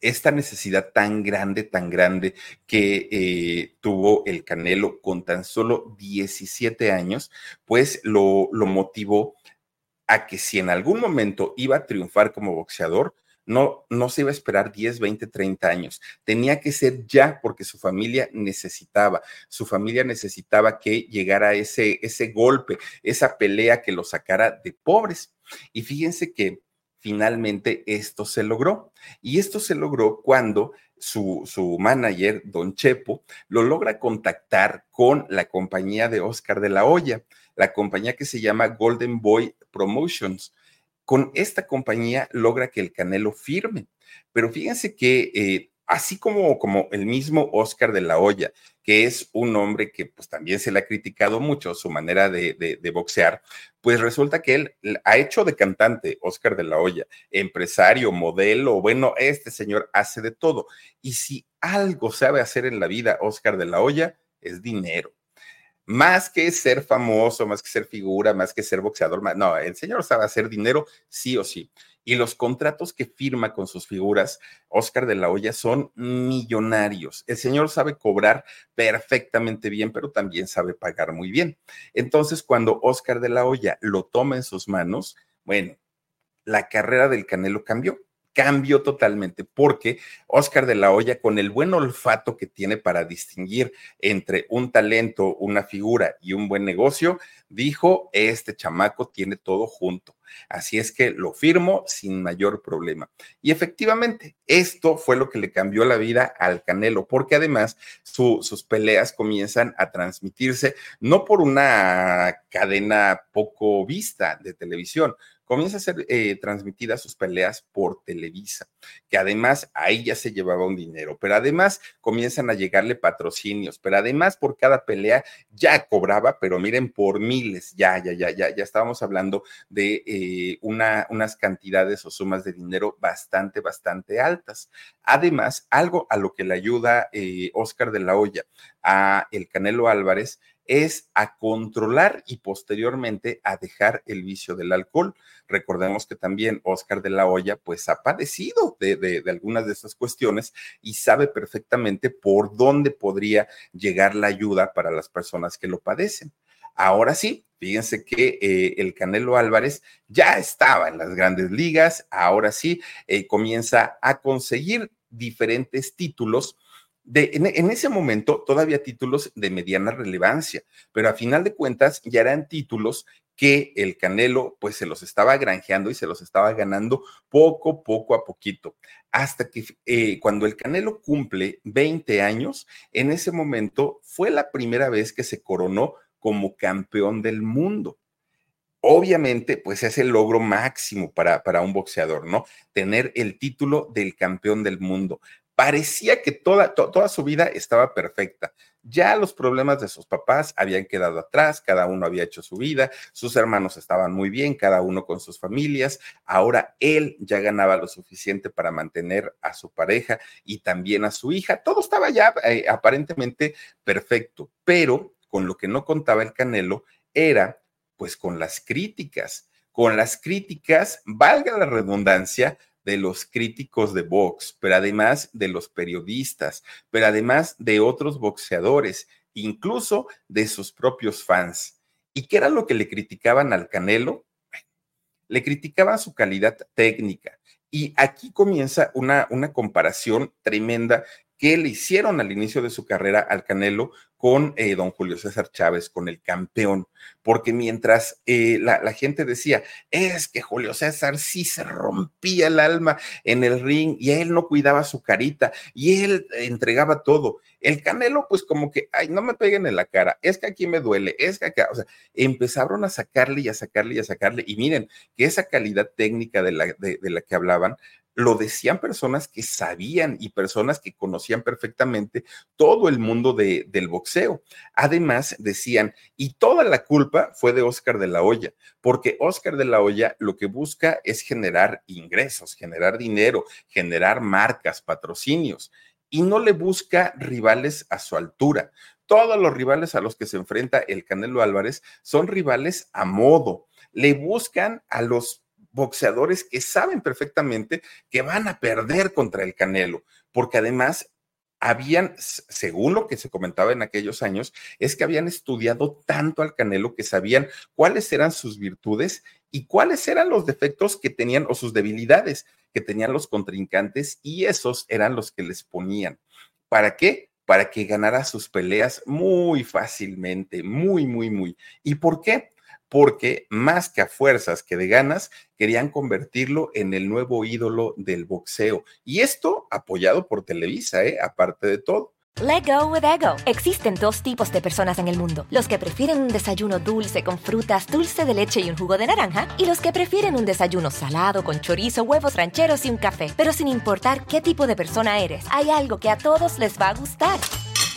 esta necesidad tan grande, tan grande que eh, tuvo el Canelo con tan solo 17 años, pues lo motivó a que si en algún momento iba a triunfar como boxeador, no, no se iba a esperar 10, 20, 30 años. Tenía que ser ya porque su familia necesitaba, su familia necesitaba que llegara ese, ese golpe, esa pelea que lo sacara de pobres. Y fíjense que finalmente esto se logró. Y esto se logró cuando su, su, manager, don Chepo, lo logra contactar con la compañía de Oscar de la Hoya, la compañía que se llama Golden Boy Promotions. Con esta compañía logra que el Canelo firme. Pero fíjense que eh, así como, como el mismo Oscar de la Hoya, que es un hombre que pues también se le ha criticado mucho su manera de, boxear, pues resulta que él ha hecho de cantante Oscar de la Hoya, empresario, modelo, bueno, este señor hace de todo. Y si algo sabe hacer en la vida Oscar de la Hoya, es dinero más que ser famoso, más que ser figura, más que ser boxeador, no, el señor sabe hacer dinero sí o sí. Y los contratos que firma con sus figuras, Oscar de la Hoya, son millonarios. El señor sabe cobrar perfectamente bien, pero también sabe pagar muy bien. Entonces, cuando Oscar de la Hoya lo toma en sus manos, bueno, la carrera del Canelo cambió cambió totalmente porque Oscar de la Hoya, con el buen olfato que tiene para distinguir entre un talento, una figura y un buen negocio, dijo, este chamaco tiene todo junto. Así es que lo firmo sin mayor problema. Y efectivamente, esto fue lo que le cambió la vida al Canelo, porque además sus peleas comienzan a transmitirse no por una cadena poco vista de televisión, comienza a ser eh, transmitidas sus peleas por Televisa, que además ahí ya se llevaba un dinero, pero además comienzan a llegarle patrocinios, pero además por cada pelea ya cobraba, pero miren, por miles, ya, ya, ya, ya, ya estábamos hablando de eh, una, unas cantidades o sumas de dinero bastante, bastante altas. Además, algo a lo que le ayuda eh, Oscar de la Hoya a el Canelo Álvarez es a controlar y posteriormente a dejar el vicio del alcohol. Recordemos que también Oscar de la Hoya pues ha padecido de, algunas de estas cuestiones y sabe perfectamente por dónde podría llegar la ayuda para las personas que lo padecen. Ahora sí, fíjense que eh, el Canelo Álvarez ya estaba en las grandes ligas, ahora sí eh, comienza a conseguir diferentes títulos en, ese momento todavía títulos de mediana relevancia, pero a final de cuentas ya eran títulos que el Canelo pues se los estaba granjeando y se los estaba ganando poco, poco a poquito, hasta que eh, cuando el Canelo cumple 20 años, en ese momento fue la primera vez que se coronó como campeón del mundo. Obviamente, pues es el logro máximo para, para, un boxeador, ¿no? Tener el título del campeón del mundo parecía que toda, toda su vida estaba perfecta. Ya los problemas de sus papás habían quedado atrás, cada uno había hecho su vida, sus hermanos estaban muy bien, cada uno con sus familias. Ahora él ya ganaba lo suficiente para mantener a su pareja y también a su hija. Todo estaba ya eh, aparentemente perfecto, pero con lo que no contaba el Canelo era pues con las críticas, con las críticas, valga la redundancia, de los críticos de box, pero además de los periodistas, pero además de otros boxeadores, incluso de sus propios fans. ¿Y qué era lo que le criticaban al Canelo? Le criticaban su calidad técnica. Y aquí comienza una, una comparación tremenda que le hicieron al inicio de su carrera al Canelo con eh, don Julio César Chávez, con el campeón, porque mientras eh, la, gente decía, es que Julio César sí se rompía el alma en el ring y él no cuidaba su carita y él entregaba todo. El Canelo, pues como que, ay, no me peguen en la cara, es que aquí me duele, es que acá, o sea, empezaron a sacarle y a sacarle y a sacarle. Y miren que esa calidad técnica de la, de la que hablaban, lo decían personas que sabían y personas que conocían perfectamente todo el mundo de, del boxeo. Además, decían, y toda la culpa fue de Oscar de la Hoya, porque Oscar de la Hoya lo que busca es generar ingresos, generar dinero, generar marcas, patrocinios, y no le busca rivales a su altura. Todos los rivales a los que se enfrenta el Canelo Álvarez son rivales a modo. Le buscan a los boxeadores que saben perfectamente que van a perder contra el Canelo, porque además habían, según lo que se comentaba en aquellos años, es que habían estudiado tanto al Canelo que sabían cuáles eran sus virtudes y cuáles eran los defectos que tenían o sus debilidades que tenían los contrincantes y esos eran los que les ponían. ¿Para qué? Para que ganara sus peleas muy fácilmente, muy, muy, muy. ¿Y por qué? Porque más que a fuerzas que de ganas, querían convertirlo en el nuevo ídolo del boxeo. Y esto apoyado por Televisa, ¿eh? aparte de todo. Let go with ego. Existen dos tipos de personas en el mundo: los que prefieren un desayuno dulce con frutas, dulce de leche y un jugo de naranja, y los que prefieren un desayuno salado con chorizo, huevos rancheros y un café. Pero sin importar qué tipo de persona eres, hay algo que a todos les va a gustar.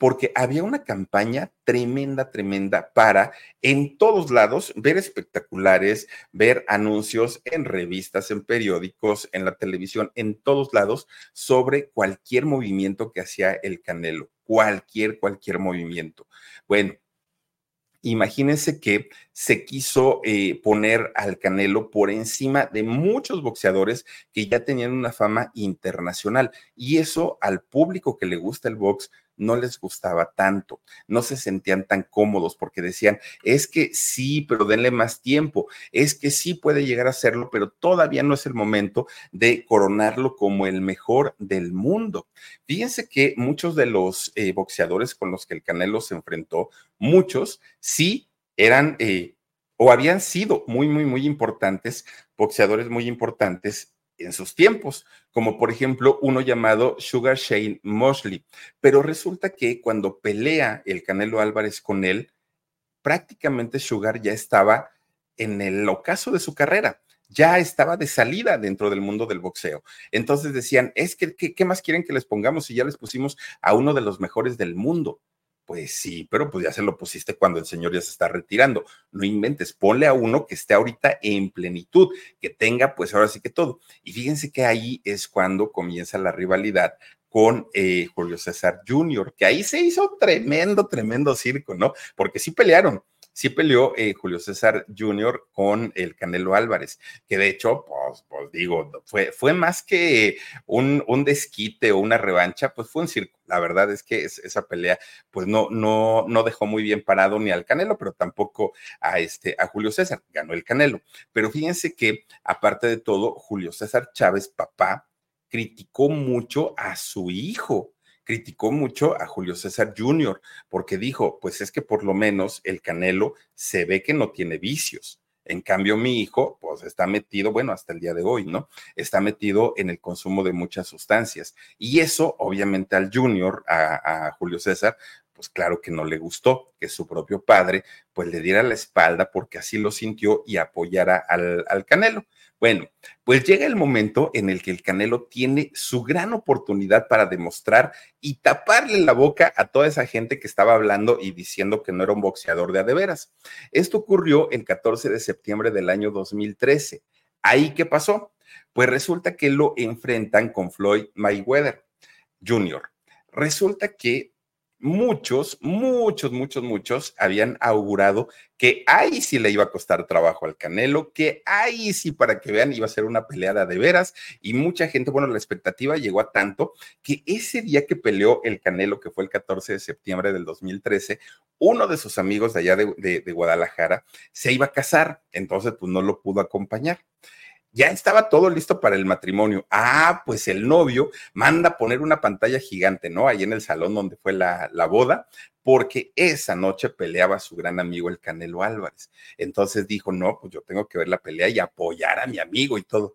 Porque había una campaña tremenda, tremenda para en todos lados ver espectaculares, ver anuncios en revistas, en periódicos, en la televisión, en todos lados sobre cualquier movimiento que hacía el Canelo, cualquier, cualquier movimiento. Bueno, imagínense que se quiso eh, poner al Canelo por encima de muchos boxeadores que ya tenían una fama internacional. Y eso al público que le gusta el box no les gustaba tanto, no se sentían tan cómodos porque decían, es que sí, pero denle más tiempo, es que sí puede llegar a serlo, pero todavía no es el momento de coronarlo como el mejor del mundo. Fíjense que muchos de los eh, boxeadores con los que el Canelo se enfrentó, muchos sí eran... Eh, o habían sido muy, muy, muy importantes, boxeadores muy importantes en sus tiempos, como por ejemplo uno llamado Sugar Shane Mosley. Pero resulta que cuando pelea el Canelo Álvarez con él, prácticamente Sugar ya estaba en el ocaso de su carrera ya estaba de salida dentro del mundo del boxeo. Entonces decían, es que, ¿qué, más quieren que les pongamos si ya les pusimos a uno de los mejores del mundo? Pues sí, pero pues ya se lo pusiste cuando el señor ya se está retirando. No inventes, ponle a uno que esté ahorita en plenitud, que tenga pues ahora sí que todo. Y fíjense que ahí es cuando comienza la rivalidad con eh, Julio César Jr., que ahí se hizo tremendo, tremendo circo, ¿no? Porque sí pelearon, sí peleó eh, Julio César Jr. con el Canelo Álvarez, que de hecho, pues, pues digo, fue, fue más que un, un, desquite o una revancha, pues fue un circo. La verdad es que esa pelea, pues no, no, no dejó muy bien parado ni al Canelo, pero tampoco a, este, a Julio César. Ganó el Canelo. Pero fíjense que, aparte de todo, Julio César Chávez, papá, criticó mucho a su hijo criticó mucho a Julio César Jr., porque dijo, pues es que por lo menos el Canelo se ve que no tiene vicios. En cambio, mi hijo, pues está metido, bueno, hasta el día de hoy, ¿no? Está metido en el consumo de muchas sustancias. Y eso, obviamente, al Junior, a, Julio César, pues claro que no le gustó que su propio padre, pues le diera la espalda porque así lo sintió y apoyara al, al Canelo. Bueno, pues llega el momento en el que el Canelo tiene su gran oportunidad para demostrar y taparle la boca a toda esa gente que estaba hablando y diciendo que no era un boxeador de a de veras. Esto ocurrió el 14 de septiembre del año 2013. ¿Ahí qué pasó? Pues resulta que lo enfrentan con Floyd Mayweather Jr. Resulta que muchos, muchos, muchos, muchos habían augurado que ahí sí le iba a costar trabajo al Canelo, que ahí sí, para que vean, iba a ser una peleada de veras. Y mucha gente, bueno, la expectativa llegó a tanto que ese día que peleó el Canelo, que fue el 14 de septiembre del 2013, uno de sus amigos de allá de, Guadalajara se iba a casar, entonces pues no lo pudo acompañar ya estaba todo listo para el matrimonio. Ah, pues el novio manda poner una pantalla gigante, ¿no? Ahí en el salón donde fue la, la, boda, porque esa noche peleaba su gran amigo el Canelo Álvarez. Entonces dijo, no, pues yo tengo que ver la pelea y apoyar a mi amigo y todo.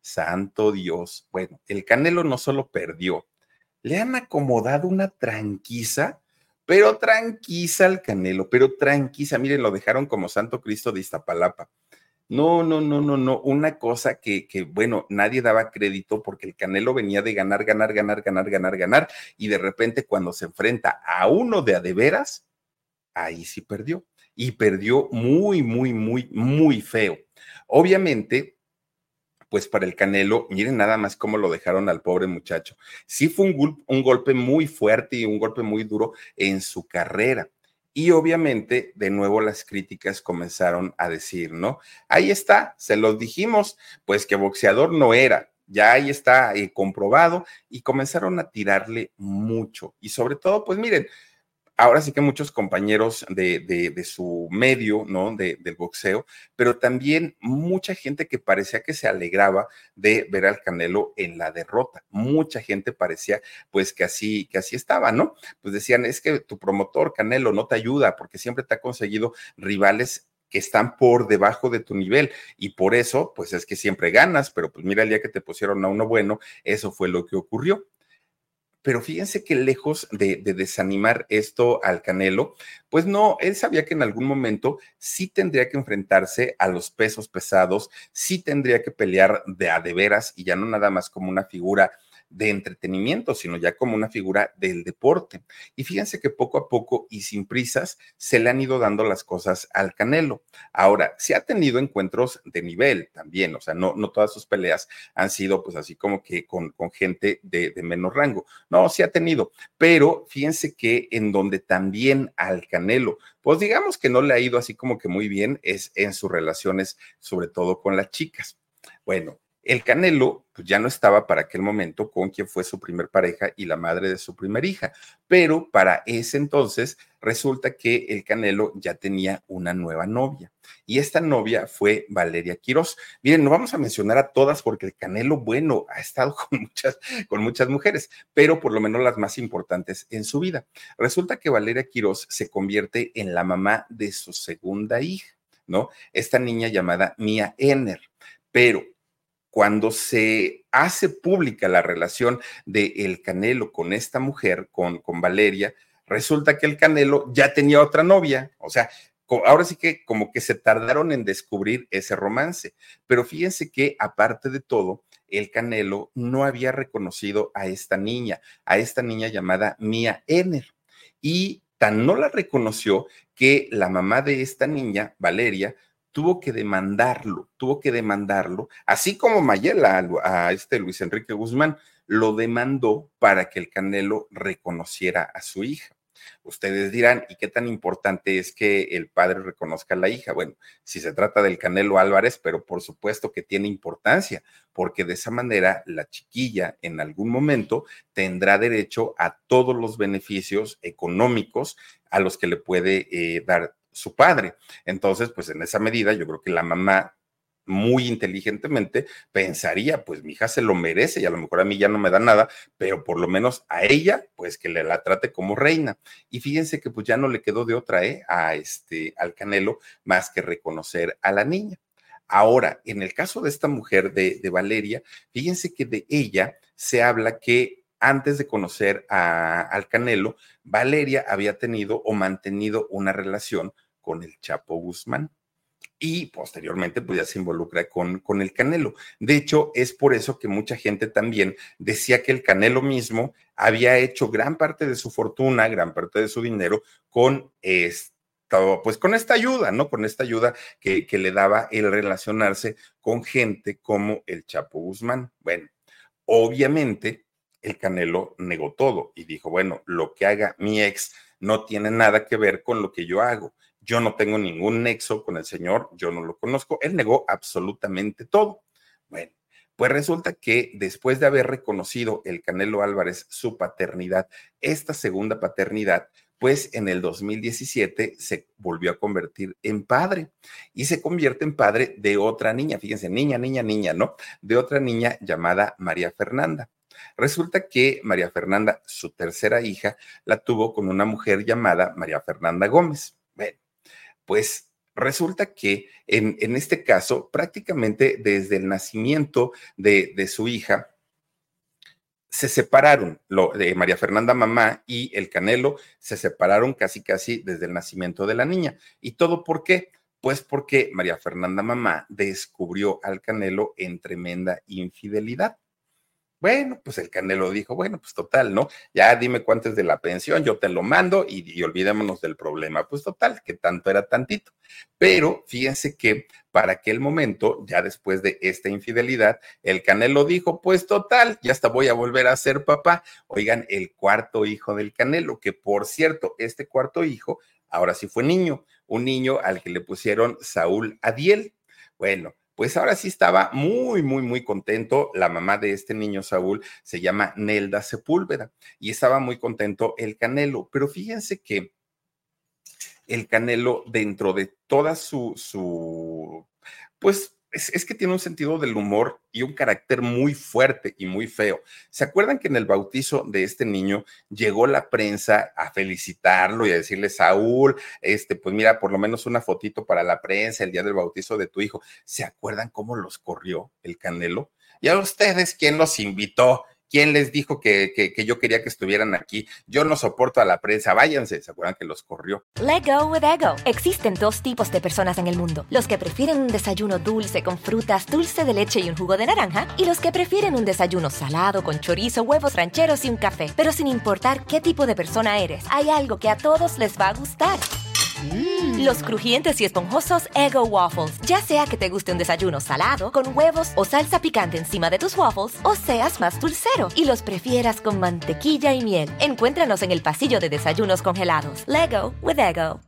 Santo Dios. Bueno, el Canelo no solo perdió, le han acomodado una tranquiza pero tranquiza al Canelo, pero tranquiza. Miren, lo dejaron como Santo Cristo de Iztapalapa. No, no, no, no, no. Una cosa que, que, bueno, nadie daba crédito porque el Canelo venía de ganar, ganar, ganar, ganar, ganar, ganar. Y de repente cuando se enfrenta a uno de a de veras, ahí sí perdió. Y perdió muy, muy, muy, muy feo. Obviamente, pues para el Canelo, miren nada más cómo lo dejaron al pobre muchacho. Sí fue un, un golpe muy fuerte y un golpe muy duro en su carrera y obviamente, de nuevo, las críticas comenzaron a decir, ¿no? Ahí está, se los dijimos, pues que boxeador no era, ya ahí está eh, comprobado y comenzaron a tirarle mucho. Y sobre todo, pues miren, ahora sí que muchos compañeros de, su medio, ¿no? De, del boxeo, pero también mucha gente que parecía que se alegraba de ver al Canelo en la derrota. Mucha gente parecía, pues, que así, que así estaba, ¿no? Pues decían, es que tu promotor, Canelo, no te ayuda porque siempre te ha conseguido rivales que están por debajo de tu nivel y por eso, pues es que siempre ganas, pero pues mira el día que te pusieron a uno bueno, eso fue lo que ocurrió pero fíjense que lejos de, desanimar esto al Canelo, pues no, él sabía que en algún momento sí tendría que enfrentarse a los pesos pesados, sí tendría que pelear de a de veras y ya no nada más como una figura de entretenimiento, sino ya como una figura del deporte. Y fíjense que poco a poco y sin prisas se le han ido dando las cosas al Canelo. Ahora, se ha tenido encuentros de nivel también, o sea, no, no todas sus peleas han sido pues así como que con, con gente de, de menos rango. No, sí ha tenido, pero fíjense que en donde también al Canelo, pues digamos que no le ha ido así como que muy bien, es en sus relaciones, sobre todo con las chicas. Bueno, el Canelo pues, ya no estaba para aquel momento con quien fue su primer pareja y la madre de su primera hija, pero para ese entonces resulta que el Canelo ya tenía una nueva novia y esta novia fue Valeria Quiroz. Miren, no vamos a mencionar a todas porque el Canelo, bueno, ha estado con muchas, con muchas mujeres, pero por lo menos las más importantes en su vida. Resulta que Valeria Quiroz se convierte en la mamá de su segunda hija, ¿no? Esta niña llamada Mia Enner, pero cuando se hace pública la relación de el Canelo con esta mujer, con, con Valeria, resulta que el Canelo ya tenía otra novia, o sea, ahora sí que como que se tardaron en descubrir ese romance, pero fíjense que aparte de todo, el Canelo no había reconocido a esta niña, a esta niña llamada Mia Enner, y tan no la reconoció que la mamá de esta niña, Valeria, tuvo que demandarlo, tuvo que demandarlo, así como Mayela a, este Luis Enrique Guzmán, lo demandó para que el Canelo reconociera a su hija. Ustedes dirán, ¿y qué tan importante es que el padre reconozca a la hija? Bueno, si se trata del Canelo Álvarez, pero por supuesto que tiene importancia, porque de esa manera la chiquilla en algún momento tendrá derecho a todos los beneficios económicos a los que le puede eh, dar su padre. Entonces, pues en esa medida, yo creo que la mamá muy inteligentemente pensaría, pues mi hija se lo merece y a lo mejor a mí ya no me da nada, pero por lo menos a ella, pues que le la trate como reina. Y fíjense que pues ya no le quedó de otra, ¿eh? A este, al Canelo, más que reconocer a la niña. Ahora, en el caso de esta mujer de, de Valeria, fíjense que de ella se habla que antes de conocer a, al Canelo, Valeria había tenido o mantenido una relación con el Chapo Guzmán y posteriormente pues ya se involucra con, con el Canelo. De hecho, es por eso que mucha gente también decía que el Canelo mismo había hecho gran parte de su fortuna, gran parte de su dinero con esto, pues con esta ayuda, ¿no? Con esta ayuda que, que le daba el relacionarse con gente como el Chapo Guzmán. Bueno, obviamente el Canelo negó todo y dijo, bueno, lo que haga mi ex no tiene nada que ver con lo que yo hago. Yo no tengo ningún nexo con el señor, yo no lo conozco. Él negó absolutamente todo. Bueno, pues resulta que después de haber reconocido el Canelo Álvarez su paternidad, esta segunda paternidad, pues en el 2017 se volvió a convertir en padre y se convierte en padre de otra niña, fíjense, niña, niña, niña, ¿no? De otra niña llamada María Fernanda. Resulta que María Fernanda, su tercera hija, la tuvo con una mujer llamada María Fernanda Gómez. Bueno, pues resulta que en, en este caso, prácticamente desde el nacimiento de, de su hija, se separaron, lo de María Fernanda mamá y el Canelo se separaron casi casi desde el nacimiento de la niña. ¿Y todo por qué? Pues porque María Fernanda mamá descubrió al Canelo en tremenda infidelidad. Bueno, pues el Canelo dijo, bueno, pues total, ¿no? Ya dime cuánto es de la pensión, yo te lo mando y, olvidémonos del problema. Pues total, que tanto era tantito. Pero fíjense que para aquel momento, ya después de esta infidelidad, el Canelo dijo, pues total, ya hasta voy a volver a ser papá. Oigan, el cuarto hijo del Canelo, que por cierto, este cuarto hijo ahora sí fue niño, un niño al que le pusieron Saúl Adiel. Bueno, pues ahora sí estaba muy, muy, muy contento. La mamá de este niño Saúl se llama Nelda Sepúlveda y estaba muy contento el Canelo. Pero fíjense que el Canelo, dentro de toda su, su pues es, que tiene un sentido del humor y un carácter muy fuerte y muy feo. ¿Se acuerdan que en el bautizo de este niño llegó la prensa a felicitarlo y a decirle, Saúl, este, pues mira, por lo menos una fotito para la prensa el día del bautizo de tu hijo? ¿Se acuerdan cómo los corrió el Canelo? ¿Y a ustedes quién los invitó? ¿Quién les dijo que, que, yo quería que estuvieran aquí? Yo no soporto a la prensa, váyanse. ¿Se acuerdan que los corrió? Let go with ego. Existen dos tipos de personas en el mundo: los que prefieren un desayuno dulce con frutas, dulce de leche y un jugo de naranja, y los que prefieren un desayuno salado con chorizo, huevos rancheros y un café. Pero sin importar qué tipo de persona eres, hay algo que a todos les va a gustar. Mm. Los crujientes y esponjosos Ego Waffles. Ya sea que te guste un desayuno salado, con huevos o salsa picante encima de tus waffles, o seas más dulcero y los prefieras con mantequilla y miel. Encuéntranos en el pasillo de desayunos congelados. Lego with Ego.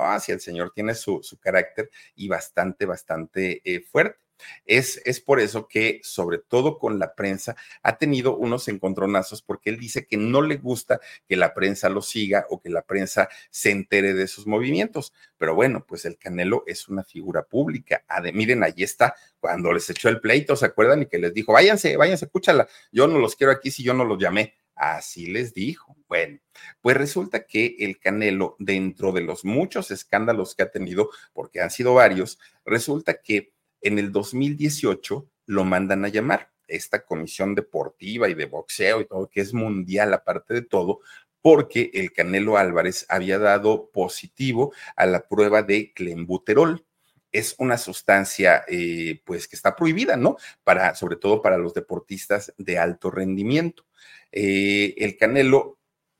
Ah, sí, el señor tiene su, carácter y bastante, bastante eh, fuerte. Es, es, por eso que, sobre todo con la prensa, ha tenido unos encontronazos porque él dice que no le gusta que la prensa lo siga o que la prensa se entere de sus movimientos. Pero bueno, pues el Canelo es una figura pública. miren, ahí está, cuando les echó el pleito, ¿se acuerdan? Y que les dijo, váyanse, váyanse, escúchala, yo no los quiero aquí si yo no los llamé. Así les dijo. Bueno, pues resulta que el Canelo, dentro de los muchos escándalos que ha tenido, porque han sido varios, resulta que en el 2018 lo mandan a llamar, esta comisión deportiva y de boxeo y todo, que es mundial aparte de todo, porque el Canelo Álvarez había dado positivo a la prueba de clenbuterol. Es una sustancia, eh, pues, que está prohibida, ¿no? Para, sobre todo para los deportistas de alto rendimiento. Eh, el Canelo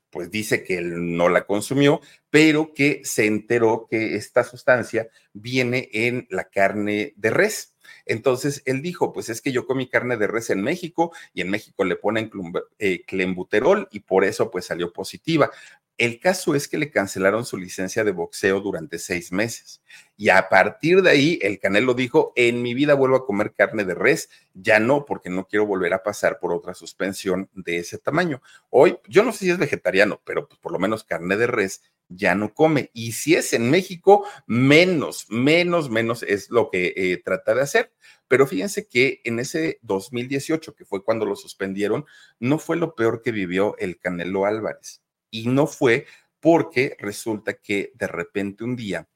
pues dice que él no la consumió, pero que se enteró que esta sustancia viene en la carne de res. Entonces él dijo, pues es que yo comí carne de res en México y en México le ponen eh, clenbuterol y por eso pues salió positiva. El caso es que le cancelaron su licencia de boxeo durante seis meses. Y a partir de ahí, el Canelo dijo, en mi vida vuelvo a comer carne de res, ya no, porque no quiero volver a pasar por otra suspensión de ese tamaño. Hoy, yo no sé si es vegetariano, pero pues por lo menos carne de res ya no come. Y si es en México, menos, menos, menos es lo que eh, trata de hacer. Pero fíjense que en ese 2018, que fue cuando lo suspendieron, no fue lo peor que vivió el Canelo Álvarez y no fue porque resulta que de repente un día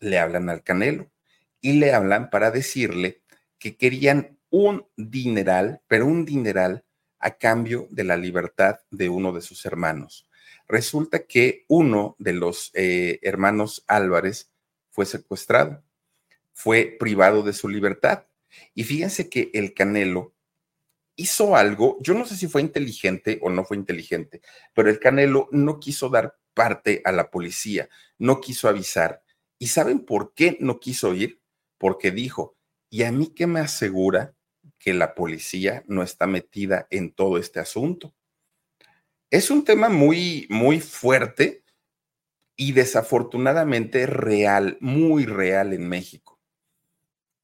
le hablan al Canelo y le hablan para decirle que querían un dineral, pero un dineral a cambio de la libertad de uno de sus hermanos. Resulta que uno de los eh, hermanos Álvarez fue secuestrado, fue privado de su libertad. Y fíjense que el Canelo hizo algo, yo no sé si fue inteligente o no fue inteligente, pero el Canelo no quiso dar parte a la policía, no quiso avisar. ¿Y saben por qué no quiso ir? Porque dijo, ¿y a mí qué me asegura que la policía no está metida en todo este asunto. Es un tema muy, muy fuerte y desafortunadamente real, muy real en México,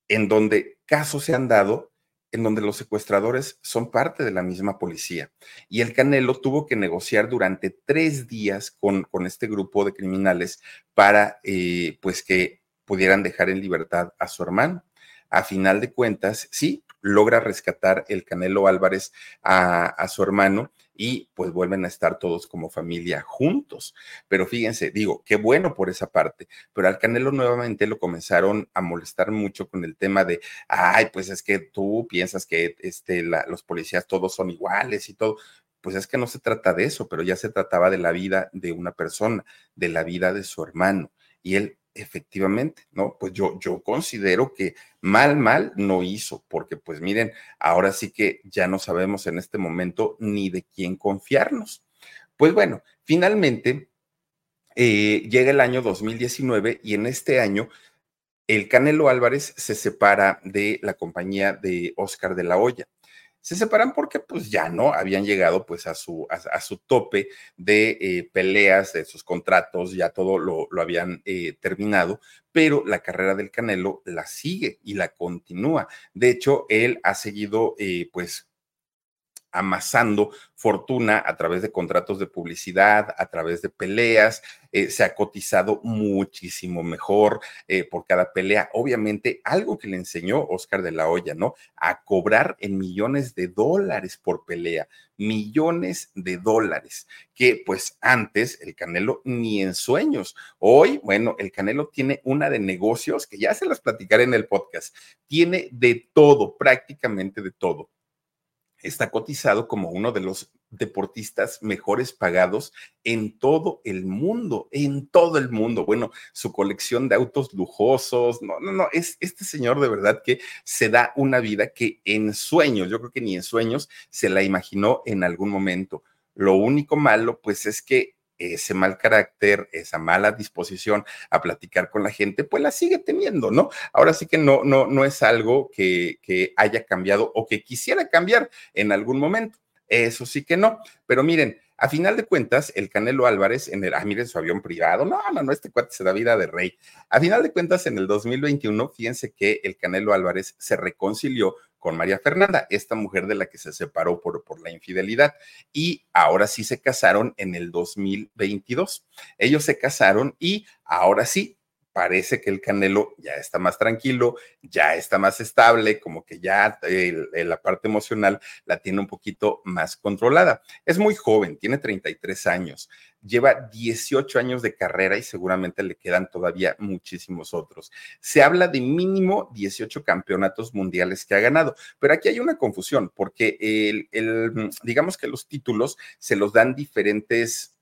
en donde casos se han dado en donde los secuestradores son parte de la misma policía. Y el Canelo tuvo que negociar durante tres días con, con este grupo de criminales para, eh, pues, que pudieran dejar en libertad a su hermano. A final de cuentas, sí, logra rescatar el Canelo Álvarez a, su hermano y pues vuelven a estar todos como familia juntos. Pero fíjense, digo, qué bueno por esa parte, pero al Canelo nuevamente lo comenzaron a molestar mucho con el tema de, ay, pues es que tú piensas que este, los policías todos son iguales y todo. Pues es que no se trata de eso, pero ya se trataba de la vida de una persona, de la vida de su hermano. Y él efectivamente, ¿no? Pues yo, yo considero que mal, mal no hizo, porque pues miren, ahora sí que ya no sabemos en este momento ni de quién confiarnos. Pues bueno, finalmente eh, llega el año 2019 y en este año el Canelo Álvarez se separa de la compañía de Oscar de la Hoya se separan porque pues ya no habían llegado pues a su, a, su tope de eh, peleas, de sus contratos, ya todo lo, lo habían eh, terminado, pero la carrera del Canelo la sigue y la continúa. De hecho, él ha seguido eh, pues amasando fortuna a través de contratos de publicidad, a través de peleas, eh, se ha cotizado muchísimo mejor eh, por cada pelea. Obviamente, algo que le enseñó Oscar de la Hoya, ¿no? A cobrar en millones de dólares por pelea, millones de dólares, que pues antes el Canelo ni en sueños. Hoy, bueno, el Canelo tiene una de negocios que ya se las platicaré en el podcast, tiene de todo, prácticamente de todo está cotizado como uno de los deportistas mejores pagados en todo el mundo, en todo el mundo. Bueno, su colección de autos lujosos, no, no, no, es este señor de verdad que se da una vida que en sueños, yo creo que ni en sueños se la imaginó en algún momento. Lo único malo, pues es que ese mal carácter, esa mala disposición a platicar con la gente, pues la sigue teniendo, ¿no? Ahora sí que no, no, no es algo que, que haya cambiado o que quisiera cambiar en algún momento. Eso sí que no. Pero miren, a final de cuentas, el Canelo Álvarez en el, ah, miren su avión privado, no, no, no, este cuate se da vida de rey. A final de cuentas, en el 2021, fíjense que el Canelo Álvarez se reconcilió con María Fernanda, esta mujer de la que se separó por, por la infidelidad. Y ahora sí se casaron en el 2022. Ellos se casaron y ahora sí parece que el Canelo ya está más tranquilo, ya está más estable, como que ya la parte emocional la tiene un poquito más controlada. Es muy joven, tiene 33 años, lleva 18 años de carrera y seguramente le quedan todavía muchísimos otros. Se habla de mínimo 18 campeonatos mundiales que ha ganado, pero aquí hay una confusión porque el, digamos que los títulos se los dan diferentes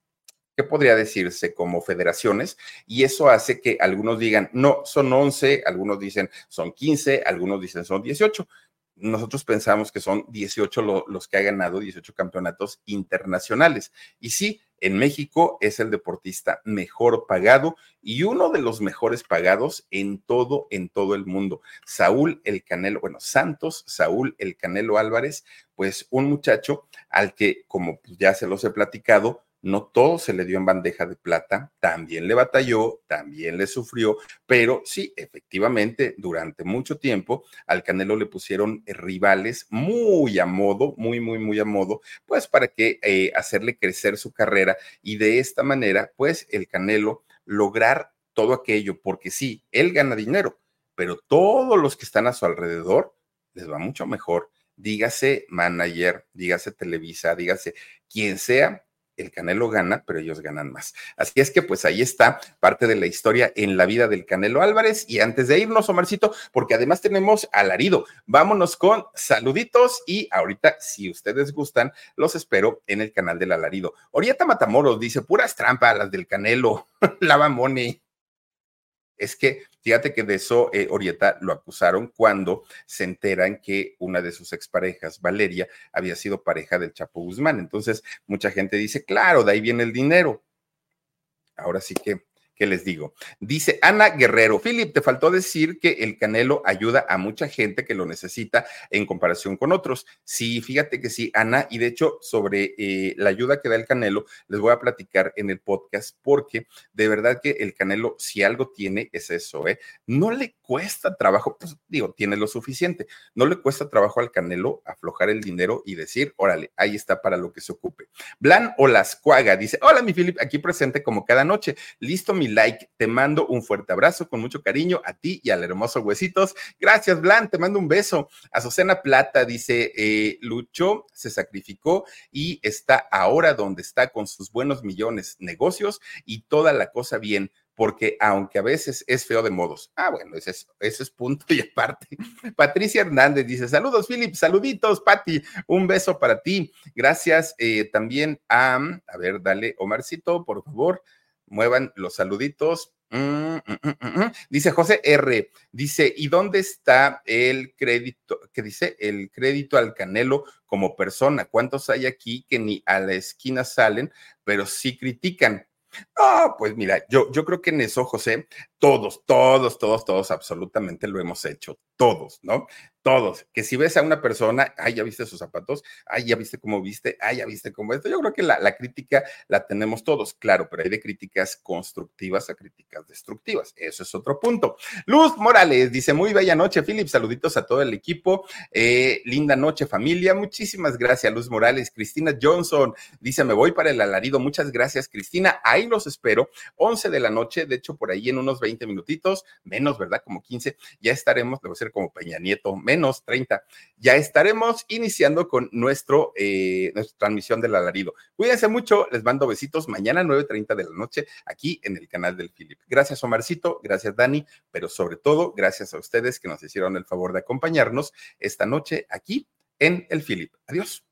¿qué podría decirse? Como federaciones, y eso hace que algunos digan, no, son 11, algunos dicen son 15, algunos dicen son 18. Nosotros pensamos que son 18 los que ha ganado 18 campeonatos internacionales. Y sí, en México es el deportista mejor pagado y uno de los mejores pagados en todo, en todo el mundo. Saúl El Canelo, bueno, Santos, Saúl El Canelo Álvarez, pues un muchacho al que, como ya se los he platicado, no todo se le dio en bandeja de plata, también le batalló, también le sufrió, pero sí, efectivamente, durante mucho tiempo al Canelo le pusieron eh, rivales muy a modo, muy, muy, muy a modo, pues para que eh, hacerle crecer su carrera y de esta manera, pues el Canelo lograr todo aquello, porque sí, él gana dinero, pero todos los que están a su alrededor les va mucho mejor. Dígase manager, dígase Televisa, dígase quien sea, el Canelo gana, pero ellos ganan más. Así es que pues ahí está parte de la historia en la vida del Canelo Álvarez. Y antes de irnos, Omarcito, porque además tenemos alarido, vámonos con saluditos y ahorita, si ustedes gustan, los espero en el canal del alarido. Orieta Matamoros dice, puras trampas las del Canelo, lava money. Es que fíjate que de eso eh, Orieta lo acusaron cuando se enteran que una de sus exparejas, Valeria, había sido pareja del Chapo Guzmán. Entonces, mucha gente dice, claro, de ahí viene el dinero. Ahora sí que ¿Qué les digo? Dice Ana Guerrero, Philip, te faltó decir que el canelo ayuda a mucha gente que lo necesita en comparación con otros. Sí, fíjate que sí, Ana, y de hecho sobre eh, la ayuda que da el canelo, les voy a platicar en el podcast porque de verdad que el canelo, si algo tiene, es eso, ¿eh? No le cuesta trabajo, pues digo, tiene lo suficiente, no le cuesta trabajo al canelo aflojar el dinero y decir, órale, ahí está para lo que se ocupe. Blan Olascuaga dice, hola mi Philip, aquí presente como cada noche, listo mi like, te mando un fuerte abrazo con mucho cariño a ti y al hermoso Huesitos. Gracias, Blan, te mando un beso. Azucena Plata dice, eh, Lucho se sacrificó y está ahora donde está con sus buenos millones, negocios y toda la cosa bien porque aunque a veces es feo de modos. Ah, bueno, ese es, ese es punto y aparte. Patricia Hernández dice, saludos, Philip, saluditos, Patti, un beso para ti. Gracias eh, también a, a ver, dale, Omarcito, por favor muevan los saluditos. Mm, mm, mm, dice José R. Dice, ¿y dónde está el crédito? ¿Qué dice? El crédito al Canelo como persona. ¿Cuántos hay aquí que ni a la esquina salen, pero sí critican? Ah, pues mira, yo, yo creo que en eso, José, todos, todos, todos, todos, absolutamente lo hemos hecho, todos, ¿no? Todos. Que si ves a una persona, ay, ya viste sus zapatos, ay, ya viste cómo viste, ay, ya viste cómo esto. Yo creo que la, crítica la tenemos todos, claro, pero hay de críticas constructivas a críticas destructivas. Eso es otro punto. Luz Morales dice: Muy bella noche, Philip. Saluditos a todo el equipo. Eh, linda noche, familia. Muchísimas gracias, Luz Morales. Cristina Johnson dice: Me voy para el alarido. Muchas gracias, Cristina. Ahí los espero. 11 de la noche, de hecho, por ahí en unos 20 minutitos, menos, ¿verdad? Como 15, ya estaremos, debo ser como Peña Nieto, menos 30, ya estaremos iniciando con nuestro, eh, nuestra transmisión del alarido. Cuídense mucho, les mando besitos mañana 9.30 de la noche aquí en el canal del Philip. Gracias Omarcito, gracias Dani, pero sobre todo gracias a ustedes que nos hicieron el favor de acompañarnos esta noche aquí en el Philip. Adiós.